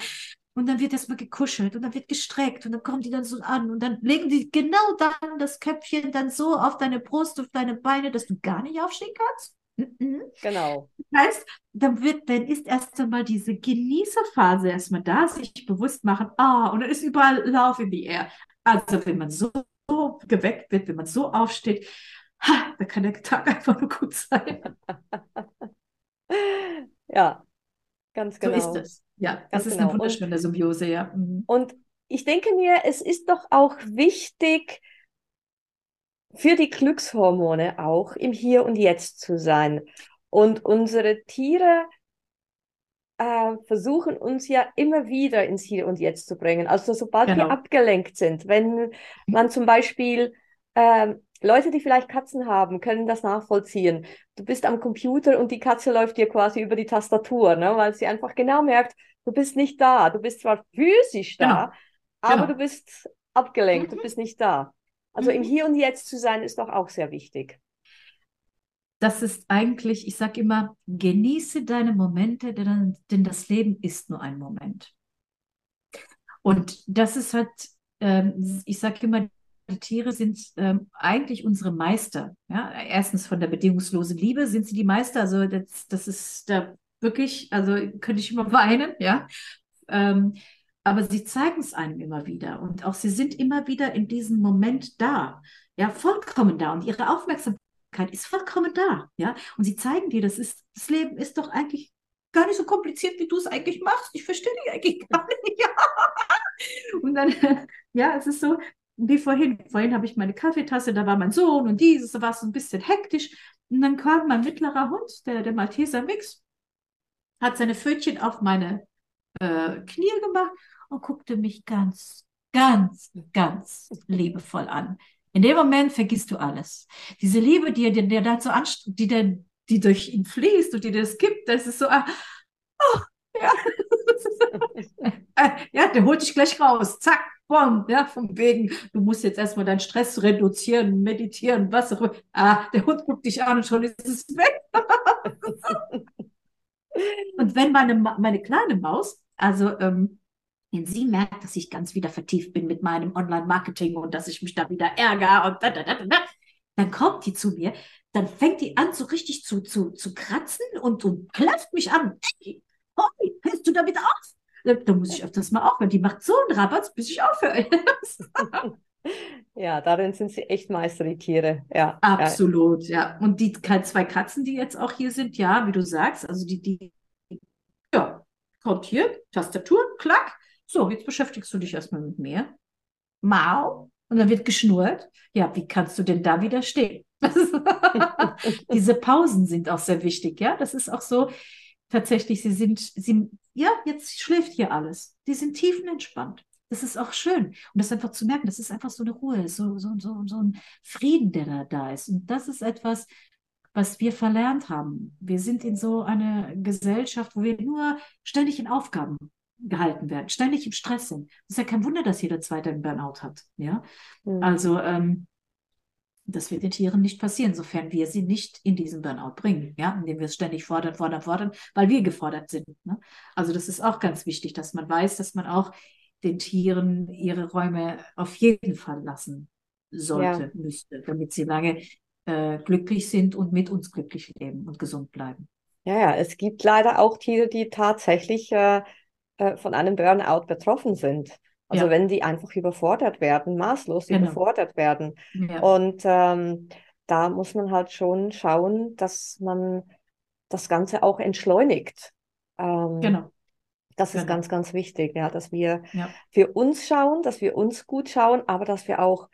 Und dann wird erstmal gekuschelt und dann wird gestreckt und dann kommen die dann so an und dann legen die genau dann das Köpfchen dann so auf deine Brust, auf deine Beine, dass du gar nicht aufstehen kannst. Mhm. Genau. Das heißt, dann wird, dann ist erst einmal diese Genießerphase erstmal da, sich bewusst machen, ah, und dann ist überall Love in the air. Also wenn man so, so geweckt wird, wenn man so aufsteht, ha, da kann der Tag einfach nur gut sein. ja, ganz genau. So ist es. Ja, das ist genau. eine wunderschöne Symbiose, ja. Mhm. Und ich denke mir, es ist doch auch wichtig, für die Glückshormone auch im Hier und Jetzt zu sein. Und unsere Tiere äh, versuchen uns ja immer wieder ins Hier und Jetzt zu bringen. Also sobald genau. wir abgelenkt sind, wenn man zum Beispiel äh, Leute, die vielleicht Katzen haben, können das nachvollziehen. Du bist am Computer und die Katze läuft dir quasi über die Tastatur, ne? weil sie einfach genau merkt, du bist nicht da. Du bist zwar physisch da, genau. aber genau. du bist abgelenkt, mhm. du bist nicht da. Also mhm. im Hier und Jetzt zu sein, ist doch auch sehr wichtig. das ist eigentlich, ich sage immer, genieße deine Momente, denn, denn das Leben ist nur ein Moment. Und das ist halt, ähm, ich sage immer, Tiere sind ähm, eigentlich unsere Meister. Ja? Erstens von der bedingungslosen Liebe sind sie die Meister. Also das, das ist da wirklich, also könnte ich immer weinen, ja. Ähm, aber sie zeigen es einem immer wieder und auch sie sind immer wieder in diesem Moment da, ja, vollkommen da und ihre Aufmerksamkeit ist vollkommen da, ja. Und sie zeigen dir, das ist, das Leben ist doch eigentlich gar nicht so kompliziert, wie du es eigentlich machst. Ich verstehe dich eigentlich gar nicht. Ja. Und dann, ja, es ist so, wie vorhin. Vorhin habe ich meine Kaffeetasse, da war mein Sohn und dieses, da war es ein bisschen hektisch. Und dann kam mein mittlerer Hund, der, der Malteser Mix, hat seine Pfötchen auf meine äh, Knie gemacht und guckte mich ganz, ganz, ganz liebevoll an. In dem Moment vergisst du alles. Diese Liebe, die dir dazu anstrengt, die, die durch ihn fließt und die dir das gibt, das ist so, ah, oh, ja. ja, der holt dich gleich raus. Zack, Boom, ja, vom wegen, du musst jetzt erstmal deinen Stress reduzieren, meditieren, was auch immer. Ah, der Hund guckt dich an und schon ist es weg. und wenn meine, meine kleine Maus, also ähm, wenn sie merkt, dass ich ganz wieder vertieft bin mit meinem Online-Marketing und dass ich mich da wieder ärgere und da, da, da, da, dann kommt die zu mir, dann fängt die an, so richtig zu, zu, zu kratzen und, und klafft mich an. Hoi, hörst du damit auf? Da muss ich öfters mal aufhören. Die macht so einen Rabatz, bis ich aufhöre. ja, darin sind sie echt Meister, die Tiere. Ja, Absolut, ja. ja. Und die zwei Katzen, die jetzt auch hier sind, ja, wie du sagst, also die, die, ja, kommt hier, Tastatur, klack. So, jetzt beschäftigst du dich erstmal mit mir. Mau. Und dann wird geschnurrt. Ja, wie kannst du denn da widerstehen? Diese Pausen sind auch sehr wichtig, ja. Das ist auch so, tatsächlich, sie sind, sie, ja, jetzt schläft hier alles. Die sind tiefenentspannt. Das ist auch schön. Und das einfach zu merken, das ist einfach so eine Ruhe, so, so, so, so ein Frieden, der da, da ist. Und das ist etwas, was wir verlernt haben. Wir sind in so einer Gesellschaft, wo wir nur ständig in Aufgaben gehalten werden, ständig im Stress sind. Das ist ja kein Wunder, dass jeder Zweite einen Burnout hat. Ja, mhm. also ähm, das wird den Tieren nicht passieren, sofern wir sie nicht in diesen Burnout bringen, ja, indem wir es ständig fordern, fordern, fordern, weil wir gefordert sind. Ne? Also das ist auch ganz wichtig, dass man weiß, dass man auch den Tieren ihre Räume auf jeden Fall lassen sollte, ja. müsste, damit sie lange äh, glücklich sind und mit uns glücklich leben und gesund bleiben. Ja, ja, es gibt leider auch Tiere, die tatsächlich äh, äh von einem Burnout betroffen sind. Also ja. wenn die einfach überfordert werden, maßlos genau. überfordert werden. Ja. Und ähm, da muss man halt schon schauen, dass man das Ganze auch entschleunigt. Ähm, genau. Das ist genau. ganz, ganz wichtig, ja, dass wir ja. für uns schauen, dass wir uns gut schauen, aber dass wir auch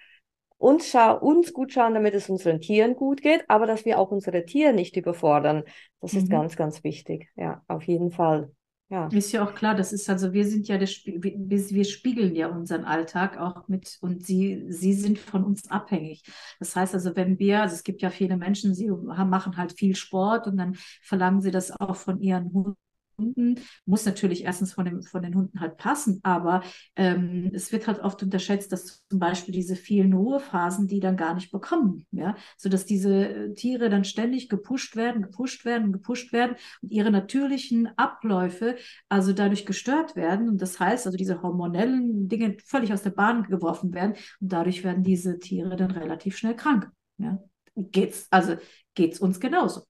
uns, uns gut schauen, damit es unseren Tieren gut geht, aber dass wir auch unsere Tiere nicht überfordern. Das mhm. ist ganz, ganz wichtig. Ja, auf jeden Fall. Ja. Ist ja auch klar, das ist also, wir sind ja, der, wir, wir spiegeln ja unseren Alltag auch mit und sie, sie sind von uns abhängig. Das heißt also, wenn wir, also es gibt ja viele Menschen, sie machen halt viel Sport und dann verlangen sie das auch von ihren Hunden Hunden. Muss natürlich erstens von, dem, von den Hunden halt passen, aber ähm, es wird halt oft unterschätzt, dass zum Beispiel diese vielen Ruhephasen, die dann gar nicht bekommen, ja, sodass diese Tiere dann ständig gepusht werden, gepusht werden, gepusht werden und ihre natürlichen Abläufe also dadurch gestört werden. Und das heißt also, diese hormonellen Dinge völlig aus der Bahn geworfen werden und dadurch werden diese Tiere dann relativ schnell krank. Ja. Geht's, also geht's uns genauso.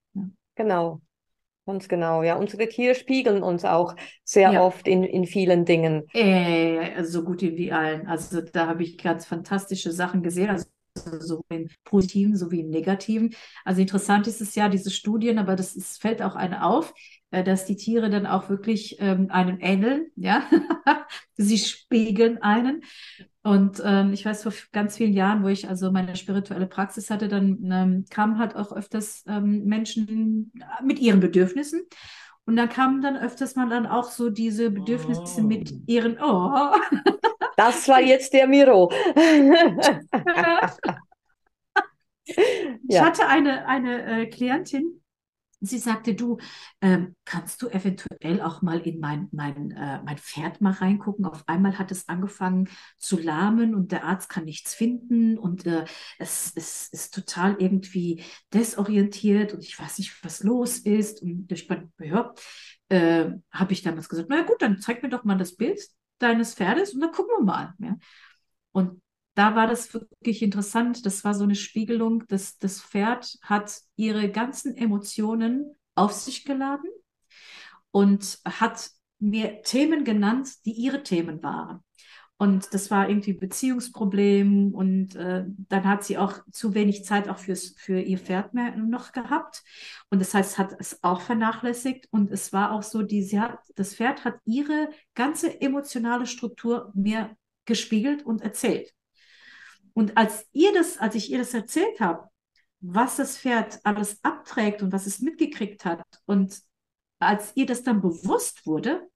Genau. Ganz genau, ja. Unsere Tiere spiegeln uns auch sehr ja. oft in, in vielen Dingen. Äh, so gut wie allen. Also da habe ich ganz fantastische Sachen gesehen. Also sowohl in positiven sowie in negativen. Also interessant ist es ja, diese Studien, aber das ist, fällt auch eine auf, dass die Tiere dann auch wirklich ähm, einem ähneln, ja. Sie spiegeln einen. Und ähm, ich weiß, vor ganz vielen Jahren, wo ich also meine spirituelle Praxis hatte, dann ähm, kamen halt auch öfters ähm, Menschen mit ihren Bedürfnissen. Und da kamen dann öfters mal dann auch so diese Bedürfnisse oh. mit ihren, oh. Das war jetzt der Miro. ich ja. hatte eine, eine äh, Klientin, Sie sagte, du, ähm, kannst du eventuell auch mal in mein, mein, äh, mein Pferd mal reingucken? Auf einmal hat es angefangen zu lahmen und der Arzt kann nichts finden und äh, es, es ist total irgendwie desorientiert und ich weiß nicht, was los ist. Und ich ja, äh, habe ich damals gesagt, na gut, dann zeig mir doch mal das Bild deines Pferdes und dann gucken wir mal. Ja? Und da war das wirklich interessant. Das war so eine Spiegelung. Das, das Pferd hat ihre ganzen Emotionen auf sich geladen und hat mir Themen genannt, die ihre Themen waren. Und das war irgendwie Beziehungsproblem und äh, dann hat sie auch zu wenig Zeit auch fürs, für ihr Pferd mehr noch gehabt. Und das heißt, hat es auch vernachlässigt. Und es war auch so, die, sie hat, das Pferd hat ihre ganze emotionale Struktur mir gespiegelt und erzählt. Und als ihr das, als ich ihr das erzählt habe, was das Pferd alles abträgt und was es mitgekriegt hat, und als ihr das dann bewusst wurde,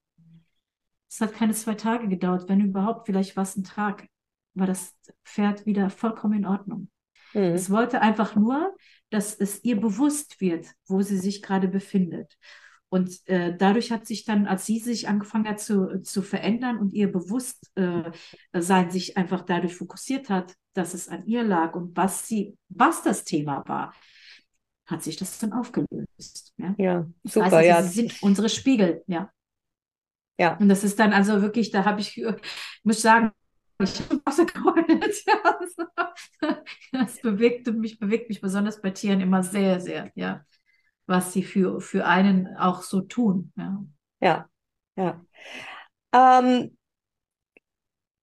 es hat keine zwei Tage gedauert, wenn überhaupt, vielleicht war es ein Tag, war das Pferd wieder vollkommen in Ordnung. Mhm. Es wollte einfach nur, dass es ihr bewusst wird, wo sie sich gerade befindet. Und äh, dadurch hat sich dann, als sie sich angefangen hat zu, zu verändern und ihr Bewusstsein äh, sich einfach dadurch fokussiert hat, dass es an ihr lag und was sie, was das Thema war, hat sich das dann aufgelöst. Ja, ja super. Heißt, ja. Sie sind unsere Spiegel, ja. Ja. Und das ist dann also wirklich, da habe ich, ich muss sagen, ich habe das bewegt mich, bewegt mich besonders bei Tieren immer sehr, sehr, ja was sie für, für einen auch so tun. Ja, ja. ja. Ähm,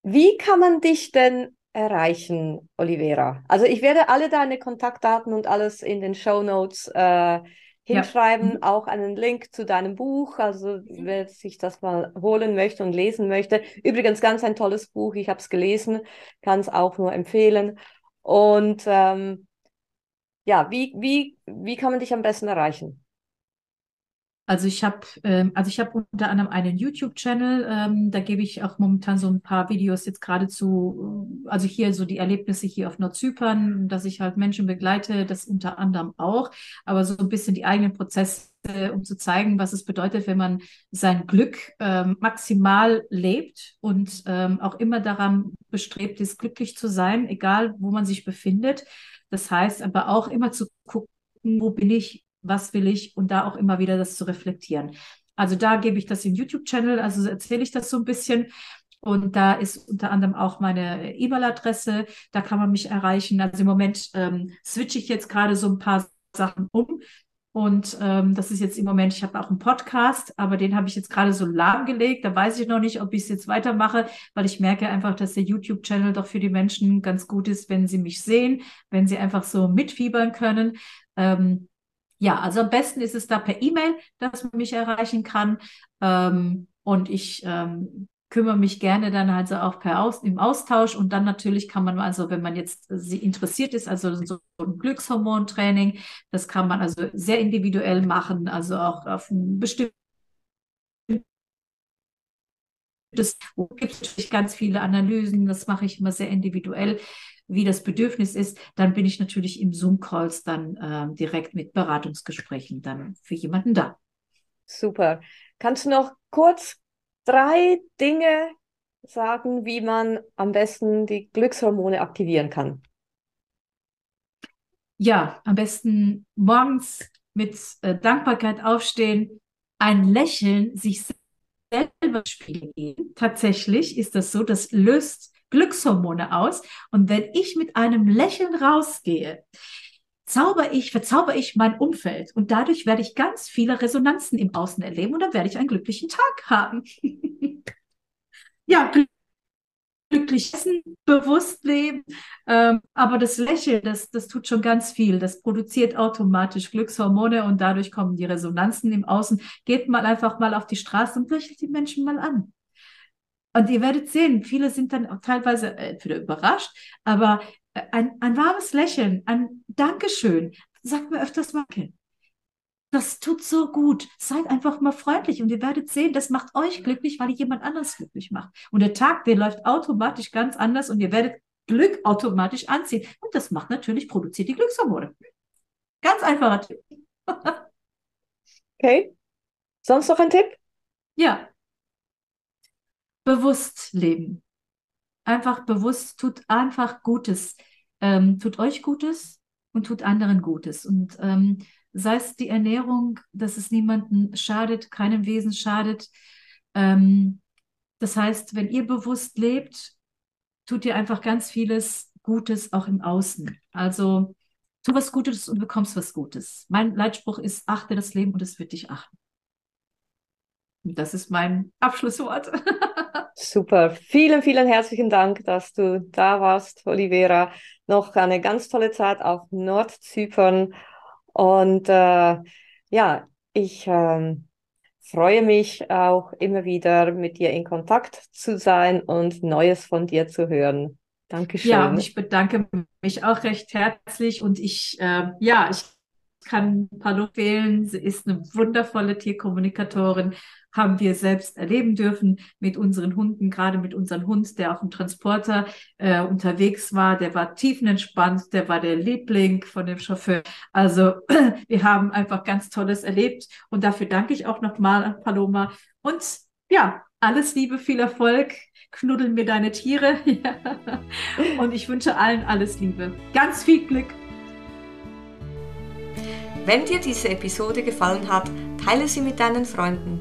wie kann man dich denn erreichen, Olivera? Also ich werde alle deine Kontaktdaten und alles in den Show Notes äh, hinschreiben, ja. mhm. auch einen Link zu deinem Buch, also wer sich das mal holen möchte und lesen möchte. Übrigens ganz ein tolles Buch, ich habe es gelesen, kann es auch nur empfehlen. Und ähm, ja, wie, wie, wie kann man dich am besten erreichen? Also ich habe ähm, also ich habe unter anderem einen YouTube-Channel, ähm, da gebe ich auch momentan so ein paar Videos jetzt gerade zu, also hier so die Erlebnisse hier auf Nordzypern, dass ich halt Menschen begleite, das unter anderem auch, aber so ein bisschen die eigenen Prozesse, um zu zeigen, was es bedeutet, wenn man sein Glück ähm, maximal lebt und ähm, auch immer daran bestrebt ist, glücklich zu sein, egal wo man sich befindet. Das heißt aber auch immer zu gucken, wo bin ich, was will ich und da auch immer wieder das zu reflektieren. Also da gebe ich das im YouTube-Channel, also erzähle ich das so ein bisschen. Und da ist unter anderem auch meine E-Mail-Adresse, da kann man mich erreichen. Also im Moment ähm, switche ich jetzt gerade so ein paar Sachen um. Und ähm, das ist jetzt im Moment, ich habe auch einen Podcast, aber den habe ich jetzt gerade so lahmgelegt. Da weiß ich noch nicht, ob ich es jetzt weitermache, weil ich merke einfach, dass der YouTube-Channel doch für die Menschen ganz gut ist, wenn sie mich sehen, wenn sie einfach so mitfiebern können. Ähm, ja, also am besten ist es da per E-Mail, dass man mich erreichen kann. Ähm, und ich ähm, kümmere mich gerne dann also auch per Aus im Austausch und dann natürlich kann man also, wenn man jetzt sie interessiert ist, also so ein Glückshormontraining, das kann man also sehr individuell machen, also auch auf ein bestimmtes es gibt natürlich ganz viele Analysen, das mache ich immer sehr individuell, wie das Bedürfnis ist. Dann bin ich natürlich im Zoom-Calls dann äh, direkt mit Beratungsgesprächen dann für jemanden da. Super. Kannst du noch kurz drei Dinge sagen, wie man am besten die Glückshormone aktivieren kann? Ja, am besten morgens mit äh, Dankbarkeit aufstehen, ein Lächeln sich selber spiegeln. Tatsächlich ist das so, das löst Glückshormone aus. Und wenn ich mit einem Lächeln rausgehe, zauber ich, verzauber ich mein Umfeld und dadurch werde ich ganz viele Resonanzen im Außen erleben und dann werde ich einen glücklichen Tag haben. ja, glücklich essen, bewusst leben. Ähm, aber das Lächeln, das, das tut schon ganz viel. Das produziert automatisch Glückshormone und dadurch kommen die Resonanzen im Außen. Geht mal einfach mal auf die Straße und lächelt die Menschen mal an. Und ihr werdet sehen, viele sind dann auch teilweise entweder überrascht, aber ein, ein warmes Lächeln, ein Dankeschön, sagt mir öfters mal, das tut so gut. Seid einfach mal freundlich und ihr werdet sehen, das macht euch glücklich, weil ihr jemand anderes glücklich macht. Und der Tag, der läuft automatisch ganz anders und ihr werdet Glück automatisch anziehen. Und das macht natürlich, produziert die Glückshormone. Ganz einfacher Tipp. Okay. Sonst noch ein Tipp? Ja. Bewusst leben. Einfach bewusst, tut einfach Gutes. Ähm, tut euch Gutes und tut anderen Gutes. Und ähm, sei es die Ernährung, dass es niemandem schadet, keinem Wesen schadet. Ähm, das heißt, wenn ihr bewusst lebt, tut ihr einfach ganz vieles Gutes auch im Außen. Also tu was Gutes und bekommst was Gutes. Mein Leitspruch ist, achte das Leben und es wird dich achten. Und das ist mein Abschlusswort. Super. Vielen, vielen herzlichen Dank, dass du da warst, Olivera. Noch eine ganz tolle Zeit auf Nordzypern. Und äh, ja, ich äh, freue mich auch immer wieder mit dir in Kontakt zu sein und Neues von dir zu hören. Dankeschön. Ja, und ich bedanke mich auch recht herzlich und ich, äh, ja, ich kann Palo wählen. Sie ist eine wundervolle Tierkommunikatorin, haben wir selbst erleben dürfen mit unseren Hunden, gerade mit unserem Hund, der auf dem Transporter äh, unterwegs war. Der war tiefenentspannt, der war der Liebling von dem Chauffeur. Also wir haben einfach ganz Tolles erlebt und dafür danke ich auch nochmal an Paloma. Und ja, alles Liebe, viel Erfolg. Knuddeln mir deine Tiere. und ich wünsche allen alles Liebe. Ganz viel Glück. Wenn dir diese Episode gefallen hat, teile sie mit deinen Freunden,